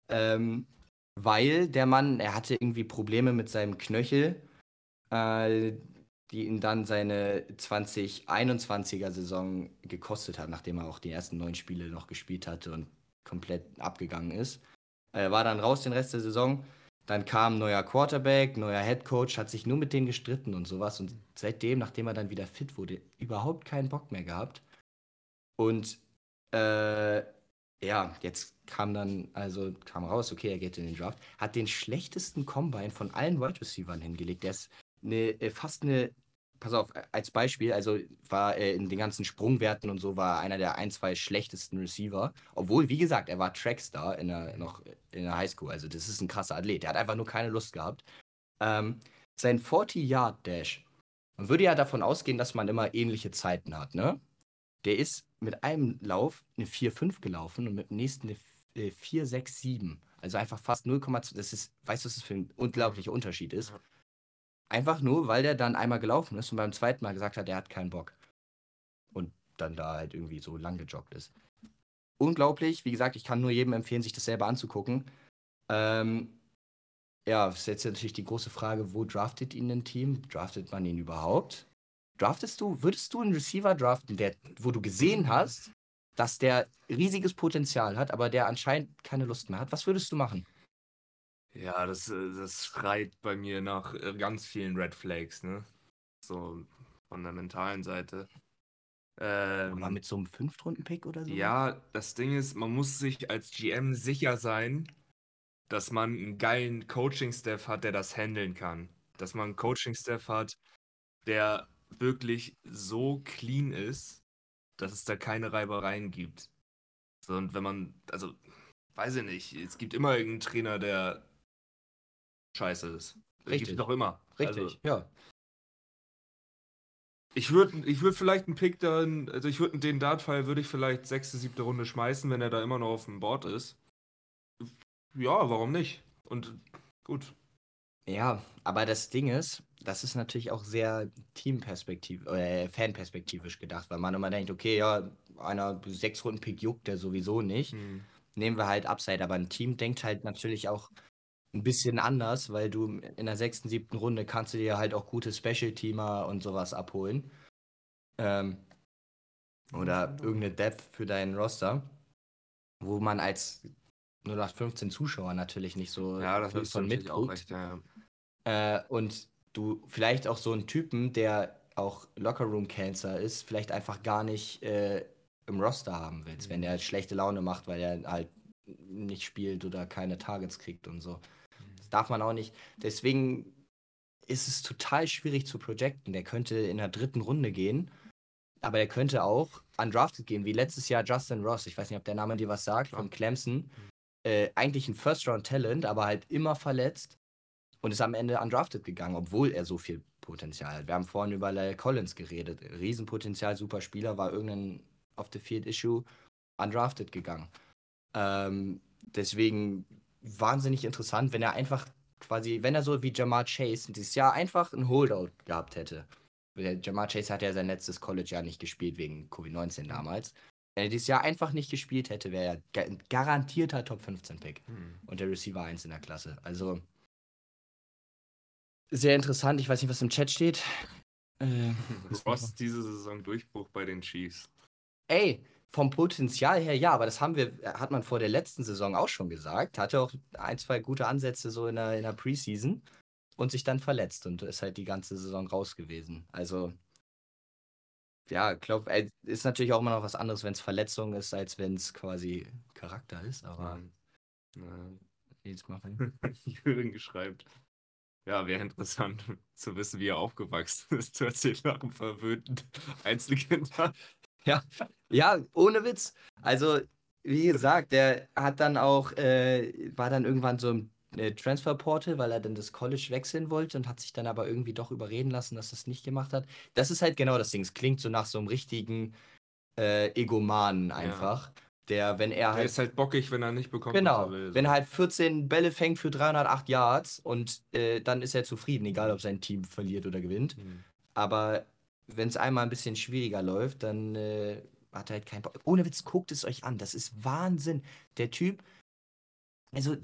S2: Ähm, weil der Mann, er hatte irgendwie Probleme mit seinem Knöchel, äh, die ihn dann seine 2021er Saison gekostet hat, nachdem er auch die ersten neun Spiele noch gespielt hatte und komplett abgegangen ist. Er war dann raus den Rest der Saison. Dann kam neuer Quarterback, neuer Head Coach, hat sich nur mit denen gestritten und sowas. Und seitdem, nachdem er dann wieder fit wurde, überhaupt keinen Bock mehr gehabt. Und äh, ja, jetzt kam dann, also kam raus, okay, er geht in den Draft, hat den schlechtesten Combine von allen Wide Receivers hingelegt. Der ist eine, äh, fast eine, pass auf, als Beispiel, also war in den ganzen Sprungwerten und so, war einer der ein, zwei schlechtesten Receiver. Obwohl, wie gesagt, er war Trackstar in der, noch in der Highschool. Also, das ist ein krasser Athlet. Der hat einfach nur keine Lust gehabt. Ähm, sein 40-Yard-Dash, man würde ja davon ausgehen, dass man immer ähnliche Zeiten hat, ne? Der ist mit einem Lauf eine 4,5 gelaufen und mit dem nächsten eine äh, 4,6,7. Also einfach fast 0,2. Das ist, weißt du, was das für ein unglaublicher Unterschied ist? Einfach nur, weil der dann einmal gelaufen ist und beim zweiten Mal gesagt hat, er hat keinen Bock. Und dann da halt irgendwie so lang gejoggt ist. Unglaublich, wie gesagt, ich kann nur jedem empfehlen, sich das selber anzugucken. Ähm, ja, ist jetzt natürlich die große Frage, wo draftet ihn ein Team? Draftet man ihn überhaupt? Draftest du, würdest du einen Receiver draften, der, wo du gesehen hast, dass der riesiges Potenzial hat, aber der anscheinend keine Lust mehr hat? Was würdest du machen?
S3: Ja, das, äh, das schreit bei mir nach äh, ganz vielen Red Flags, ne? So von der mentalen Seite. Ähm,
S2: Aber mit so einem Fünftrunden-Pick oder so?
S3: Ja, das Ding ist, man muss sich als GM sicher sein, dass man einen geilen Coaching-Staff hat, der das handeln kann. Dass man einen Coaching-Staff hat, der wirklich so clean ist, dass es da keine Reibereien gibt. So, und wenn man, also, weiß ich nicht, es gibt immer irgendeinen Trainer, der scheiße ist.
S2: Richtig.
S3: Doch immer.
S2: Richtig,
S3: Also,
S2: ja.
S3: ich würde ich würd vielleicht einen Pick dann, also ich würde den Dartpfeil würde ich vielleicht sechste, siebte Runde schmeißen, wenn er da immer noch auf dem Board ist. Ja, warum nicht? Und gut.
S2: Ja, aber das Ding ist, das ist natürlich auch sehr Teamperspektiv äh, Fanperspektivisch gedacht, weil man immer denkt, okay, ja, einer sechs Runden Pick juckt der sowieso nicht. Hm. Nehmen wir halt Upside, aber ein Team denkt halt natürlich auch ein bisschen anders, weil du in der sechsten, siebten Runde kannst du dir halt auch gute Special-Teamer und sowas abholen. Ähm, oder irgendeine Depth für deinen Roster, wo man als 0815 Zuschauer natürlich nicht so
S3: ja, das viel von mitguckt. Recht, ja.
S2: Äh, und du vielleicht auch so einen Typen, der auch Lockerroom Cancer ist, vielleicht einfach gar nicht äh, im Roster haben willst, mhm. wenn der schlechte Laune macht, weil er halt nicht spielt oder keine Targets kriegt und so. Das darf man auch nicht. Deswegen ist es total schwierig zu projecten. Der könnte in der dritten Runde gehen, aber der könnte auch undrafted gehen, wie letztes Jahr Justin Ross. Ich weiß nicht, ob der Name dir was sagt, von Clemson. Mhm. Äh, eigentlich ein First-Round-Talent, aber halt immer verletzt und ist am Ende undrafted gegangen, obwohl er so viel Potenzial hat. Wir haben vorhin über Lyle Collins geredet. Riesenpotenzial, super Spieler, war irgendein Off-the-Field-Issue undrafted gegangen. Ähm, deswegen wahnsinnig interessant, wenn er einfach quasi, wenn er so wie Jamar Chase dieses Jahr einfach ein Holdout gehabt hätte. Der Jamar Chase hat ja sein letztes College-Jahr nicht gespielt wegen Covid-19 damals. Wenn er dieses Jahr einfach nicht gespielt hätte, wäre er ein garantierter Top 15-Pick. Hm. Und der Receiver 1 in der Klasse. Also sehr interessant. Ich weiß nicht, was im Chat steht.
S3: Äh, Ross diese Saison Durchbruch bei den Chiefs.
S2: Ey, vom Potenzial her ja, aber das haben wir, hat man vor der letzten Saison auch schon gesagt. Hatte auch ein, zwei gute Ansätze so in der, in der Preseason und sich dann verletzt und ist halt die ganze Saison raus gewesen. Also, ja, ich glaube, ist natürlich auch immer noch was anderes, wenn es Verletzung ist, als wenn es quasi Charakter ist, aber.
S3: Ja. Jetzt machen. Jürgen schreibt. Ja, wäre interessant zu wissen, wie er aufgewachsen ist. Du erzählst nach einem verwöhnten Einzelkind.
S2: Ja, ja, ohne Witz. Also, wie gesagt, der hat dann auch, äh, war dann irgendwann so im äh, Transferportal, weil er dann das College wechseln wollte und hat sich dann aber irgendwie doch überreden lassen, dass er es nicht gemacht hat. Das ist halt genau das Ding. Es klingt so nach so einem richtigen äh, Egomanen einfach. Ja. Der, wenn er
S3: halt. Der ist halt bockig, wenn er nicht bekommt,
S2: genau, er. Wenn er halt 14 Bälle fängt für 308 Yards und äh, dann ist er zufrieden, egal ob sein Team verliert oder gewinnt. Mhm. Aber wenn es einmal ein bisschen schwieriger läuft, dann äh, hat er halt keinen Bock. Ohne Witz, guckt es euch an. Das ist Wahnsinn. Der Typ, also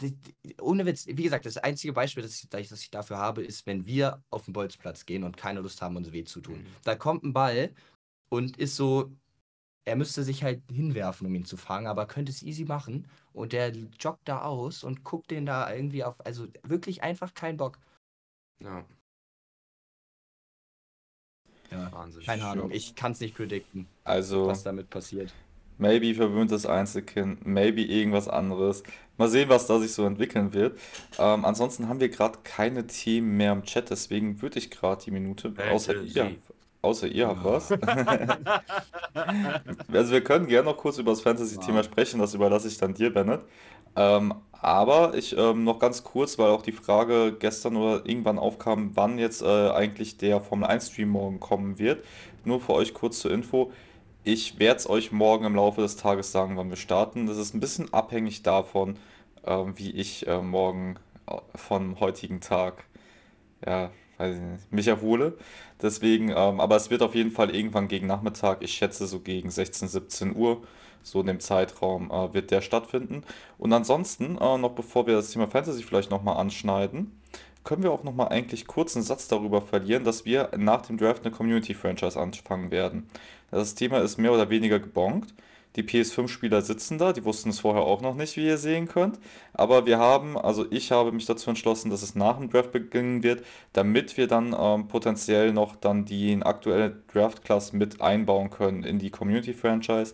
S2: ohne Witz, wie gesagt, das einzige Beispiel, das ich, das ich dafür habe, ist, wenn wir auf den Bolzplatz gehen und keine Lust haben, uns weh zu tun. Mhm. Da kommt ein Ball und ist so, er müsste sich halt hinwerfen, um ihn zu fangen, aber könnte es easy machen. Und der joggt da aus und guckt den da irgendwie auf, also wirklich einfach kein Bock.
S3: Ja.
S2: Ja, Wahnsinn. Keine Ahnung, ich kann es nicht predikten,
S1: also,
S2: was damit passiert.
S1: Maybe verwöhntes Einzelkind, maybe irgendwas anderes. Mal sehen, was da sich so entwickeln wird. Ähm, ansonsten haben wir gerade keine Themen mehr im Chat, deswegen würde ich gerade die Minute, außer ihr, außer ihr habt was. also wir können gerne noch kurz über das Fantasy-Thema wow. sprechen, das überlasse ich dann dir, Bennett. Ähm, aber ich ähm, noch ganz kurz, weil auch die Frage gestern oder irgendwann aufkam, wann jetzt äh, eigentlich der Formel 1 Stream morgen kommen wird. Nur für euch kurz zur Info. Ich werde es euch morgen im Laufe des Tages sagen, wann wir starten. Das ist ein bisschen abhängig davon, äh, wie ich äh, morgen äh, vom heutigen Tag, ja, weiß ich nicht, mich erhole. Deswegen, ähm, aber es wird auf jeden Fall irgendwann gegen Nachmittag, ich schätze so gegen 16, 17 Uhr so in dem Zeitraum äh, wird der stattfinden. Und ansonsten, äh, noch bevor wir das Thema Fantasy vielleicht nochmal anschneiden, können wir auch nochmal eigentlich kurz einen Satz darüber verlieren, dass wir nach dem Draft eine Community-Franchise anfangen werden. Das Thema ist mehr oder weniger gebongt. Die PS5-Spieler sitzen da, die wussten es vorher auch noch nicht, wie ihr sehen könnt. Aber wir haben, also ich habe mich dazu entschlossen, dass es nach dem Draft beginnen wird, damit wir dann ähm, potenziell noch dann die aktuelle Draft-Class mit einbauen können in die Community-Franchise.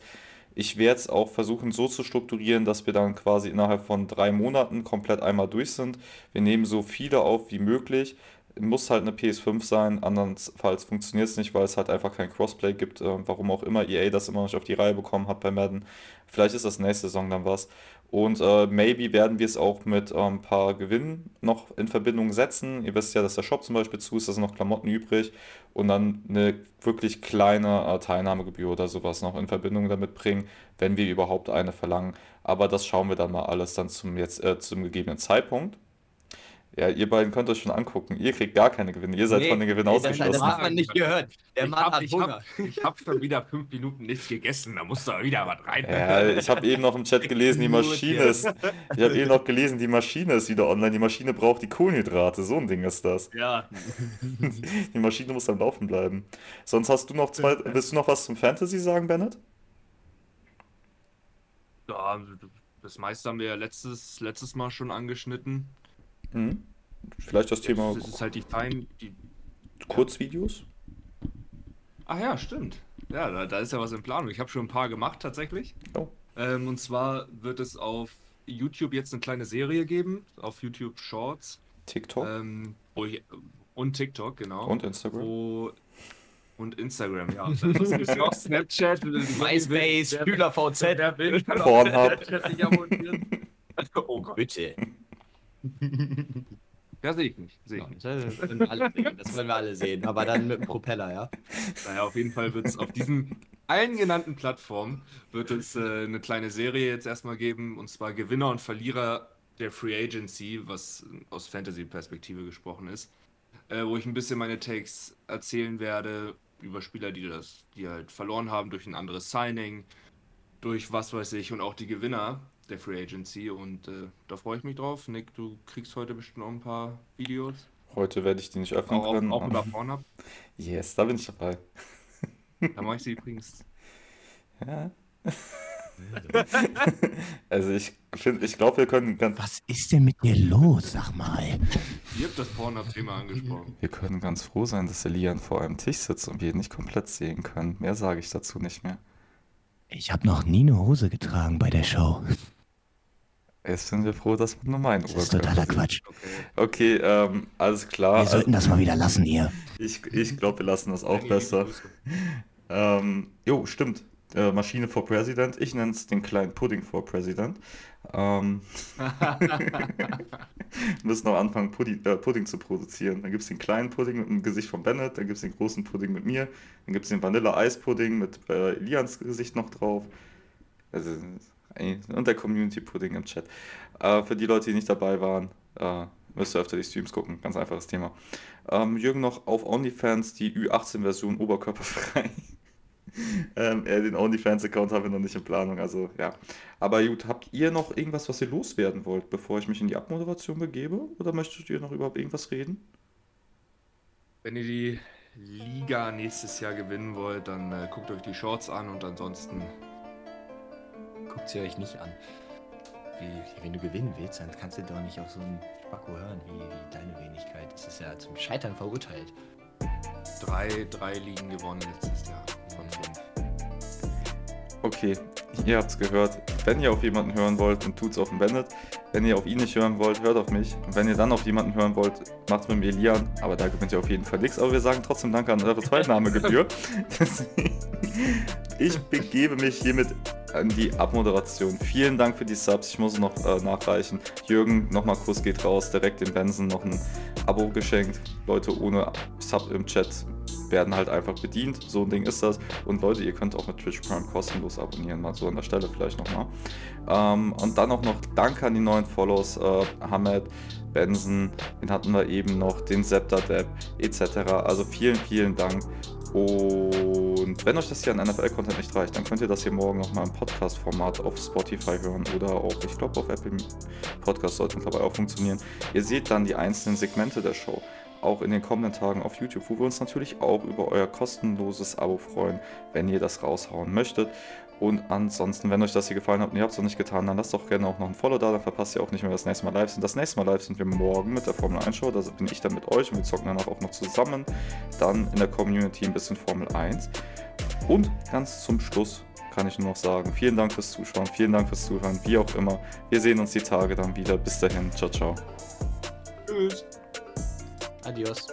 S1: Ich werde es auch versuchen so zu strukturieren, dass wir dann quasi innerhalb von drei Monaten komplett einmal durch sind. Wir nehmen so viele auf wie möglich. Muss halt eine PS5 sein, andernfalls funktioniert es nicht, weil es halt einfach kein Crossplay gibt. Äh, warum auch immer EA das immer noch nicht auf die Reihe bekommen hat bei Madden. Vielleicht ist das nächste Saison dann was. Und äh, maybe werden wir es auch mit ein paar Gewinnen noch in Verbindung setzen. Ihr wisst ja, dass der Shop zum Beispiel zu ist, da sind noch Klamotten übrig. Und dann eine wirklich kleine äh, Teilnahmegebühr oder sowas noch in Verbindung damit bringen, wenn wir überhaupt eine verlangen. Aber das schauen wir dann mal alles dann zum, jetzt, äh, zum gegebenen Zeitpunkt. Ja, ihr beiden könnt euch schon angucken. Ihr kriegt gar keine Gewinne. Ihr seid
S2: Nee,
S1: von den Gewinnen
S2: nee, das,
S1: ausgeschlossen.
S2: das hat man nicht gehört. Der
S3: ich
S2: Mann
S3: hab,
S2: hat
S3: ich
S2: Hunger.
S3: Hab, ich hab schon wieder fünf Minuten nichts gegessen, da muss da wieder was rein.
S1: Ja, ich habe eben noch im Chat gelesen, die Maschine ist. Ich habe eben noch gelesen, die Maschine ist wieder online. Die Maschine braucht die Kohlenhydrate. So ein Ding ist das.
S3: Ja,
S1: Die Maschine muss am Laufen bleiben. Sonst hast du noch zwei. Willst du noch was zum Fantasy sagen, Bennett?
S3: ja, das meiste haben wir ja letztes, letztes Mal schon angeschnitten.
S1: Mhm. Vielleicht das Thema
S3: Das ist halt die fein. Die...
S1: Kurzvideos?
S3: Ach ja, stimmt. Ja, da, da ist ja was in Planung. Ich habe schon ein paar gemacht tatsächlich.
S1: Oh.
S3: Ähm, und zwar wird es auf YouTube jetzt eine kleine Serie geben, auf YouTube Shorts.
S1: TikTok
S3: Ähm, wo ich, und TikTok, genau.
S1: und Instagram.
S3: Wo, und Instagram, ja. Das ist auch Snapchat.
S2: MySpace,
S3: Wer-
S2: SchülerVZ.
S1: Pornhub.
S3: Oh Gott.
S2: Bitte.
S3: Ja, sehe ich nicht. Sehe ich nicht.
S2: das, wollen wir alle sehen. das wollen wir alle sehen. Aber dann mit dem Propeller, ja?
S3: Naja, auf jeden Fall wird es auf diesen allen genannten Plattformen wird es äh, eine kleine Serie jetzt erstmal geben, und zwar Gewinner und Verlierer der Free Agency, was aus Fantasy-Perspektive gesprochen ist, äh, wo ich ein bisschen meine Takes erzählen werde über Spieler, die das, die halt verloren haben durch ein anderes Signing, durch was weiß ich, und auch die Gewinner der Free Agency. Und äh, da freue ich mich drauf. Nick, du kriegst heute bestimmt noch ein paar Videos.
S1: Heute werde ich die nicht öffnen
S3: Auch,
S1: können.
S3: auch, auch über Pornhub.
S1: yes, da bin ich dabei.
S3: Da mache ich sie übrigens
S1: Ja. Also ich finde, ich glaube, wir können ganz,
S4: Was ist denn mit dir los, sag mal?
S3: Ihr habt das Pornhub-Thema angesprochen.
S1: wir können ganz froh sein, dass Elian vor einem Tisch sitzt und wir ihn nicht komplett sehen können. Mehr sage ich dazu nicht mehr.
S4: Ich habe noch nie eine Hose getragen bei der Show.
S1: Jetzt sind wir froh, dass man nur meinen
S4: Das ist totaler Quatsch.
S3: Okay.
S1: Okay, ähm, alles klar.
S4: Wir sollten das mal wieder lassen hier.
S1: Ich, ich glaube, wir lassen das auch besser. Ähm, jo, stimmt. Äh, Maschine for President. Ich nenne es den kleinen Pudding for President. Ähm, müssen auch anfangen, Pudding, äh, Pudding zu produzieren. Dann gibt es den kleinen Pudding mit dem Gesicht von Bennett, dann gibt es den großen Pudding mit mir, dann gibt es den Vanille-Eis-Pudding mit äh, Elians Gesicht noch drauf. Also, und der Community-Pudding im Chat. Äh, für die Leute, die nicht dabei waren, äh, müsst ihr öfter die Streams gucken. Ganz einfaches Thema. Ähm, Jürgen noch auf OnlyFans die Ü18-Version oberkörperfrei. ähm, äh, den OnlyFans-Account haben wir noch nicht in Planung, also ja. Aber gut, habt ihr noch irgendwas, was ihr loswerden wollt, bevor ich mich in die Abmoderation begebe? Oder möchtet ihr noch überhaupt irgendwas reden?
S3: Wenn ihr die Liga nächstes Jahr gewinnen wollt, dann äh, guckt euch die Shorts an und ansonsten
S2: Guckt sie euch nicht an. Wie, wenn du gewinnen willst, dann kannst du doch nicht auf so einen Spacko hören wie, wie deine Wenigkeit. Das ist ja zum Scheitern verurteilt.
S3: drei, drei Ligen gewonnen letztes Jahr.
S1: Okay, ihr habt's gehört. Wenn ihr auf jemanden hören wollt, dann tut's auf den Bennett. Wenn ihr auf ihn nicht hören wollt, hört auf mich. Und wenn ihr dann auf jemanden hören wollt, macht's mit dem Elian. Aber da gewinnt ihr auf jeden Fall nichts. Aber wir sagen trotzdem Danke an eure Teilnahmegebühr. Deswegen, ich begebe mich hiermit an die Abmoderation. Vielen Dank für die Subs. Ich muss noch äh, nachreichen. Jürgen, nochmal Kuss geht raus. Direkt dem Benson noch ein Abo geschenkt. Leute ohne Sub im Chat werden halt einfach bedient. So ein Ding ist das. Und Leute, ihr könnt auch mit Twitch Prime kostenlos abonnieren. Mal so an der Stelle vielleicht nochmal. Ähm, und dann auch noch Danke an die neuen Follows. Äh, Hamed, Benson, den hatten wir eben noch, den Zepter-Dab etc. Also vielen, vielen Dank. Und wenn euch das hier an NFL-Content nicht reicht, dann könnt ihr das hier morgen nochmal im Podcast-Format auf Spotify hören oder auch, ich glaube, auf Apple Podcast sollte dabei auch funktionieren. Ihr seht dann die einzelnen Segmente der Show auch in den kommenden Tagen auf YouTube, wo wir uns natürlich auch über euer kostenloses Abo freuen, wenn ihr das raushauen möchtet. Und ansonsten, wenn euch das hier gefallen hat und ihr habt es noch nicht getan, dann lasst doch gerne auch noch ein Follow da, dann verpasst ihr auch nicht mehr das nächste Mal live sind. Das nächste Mal live sind wir morgen mit der Formel 1 Show, da bin ich dann mit euch und wir zocken danach auch noch zusammen. Dann in der Community ein bisschen Formel 1. Und ganz zum Schluss kann ich nur noch sagen, vielen Dank fürs Zuschauen, vielen Dank fürs Zuhören, wie auch immer. Wir sehen uns die Tage dann wieder. Bis dahin, ciao, ciao.
S3: Tschüss.
S2: Adiós.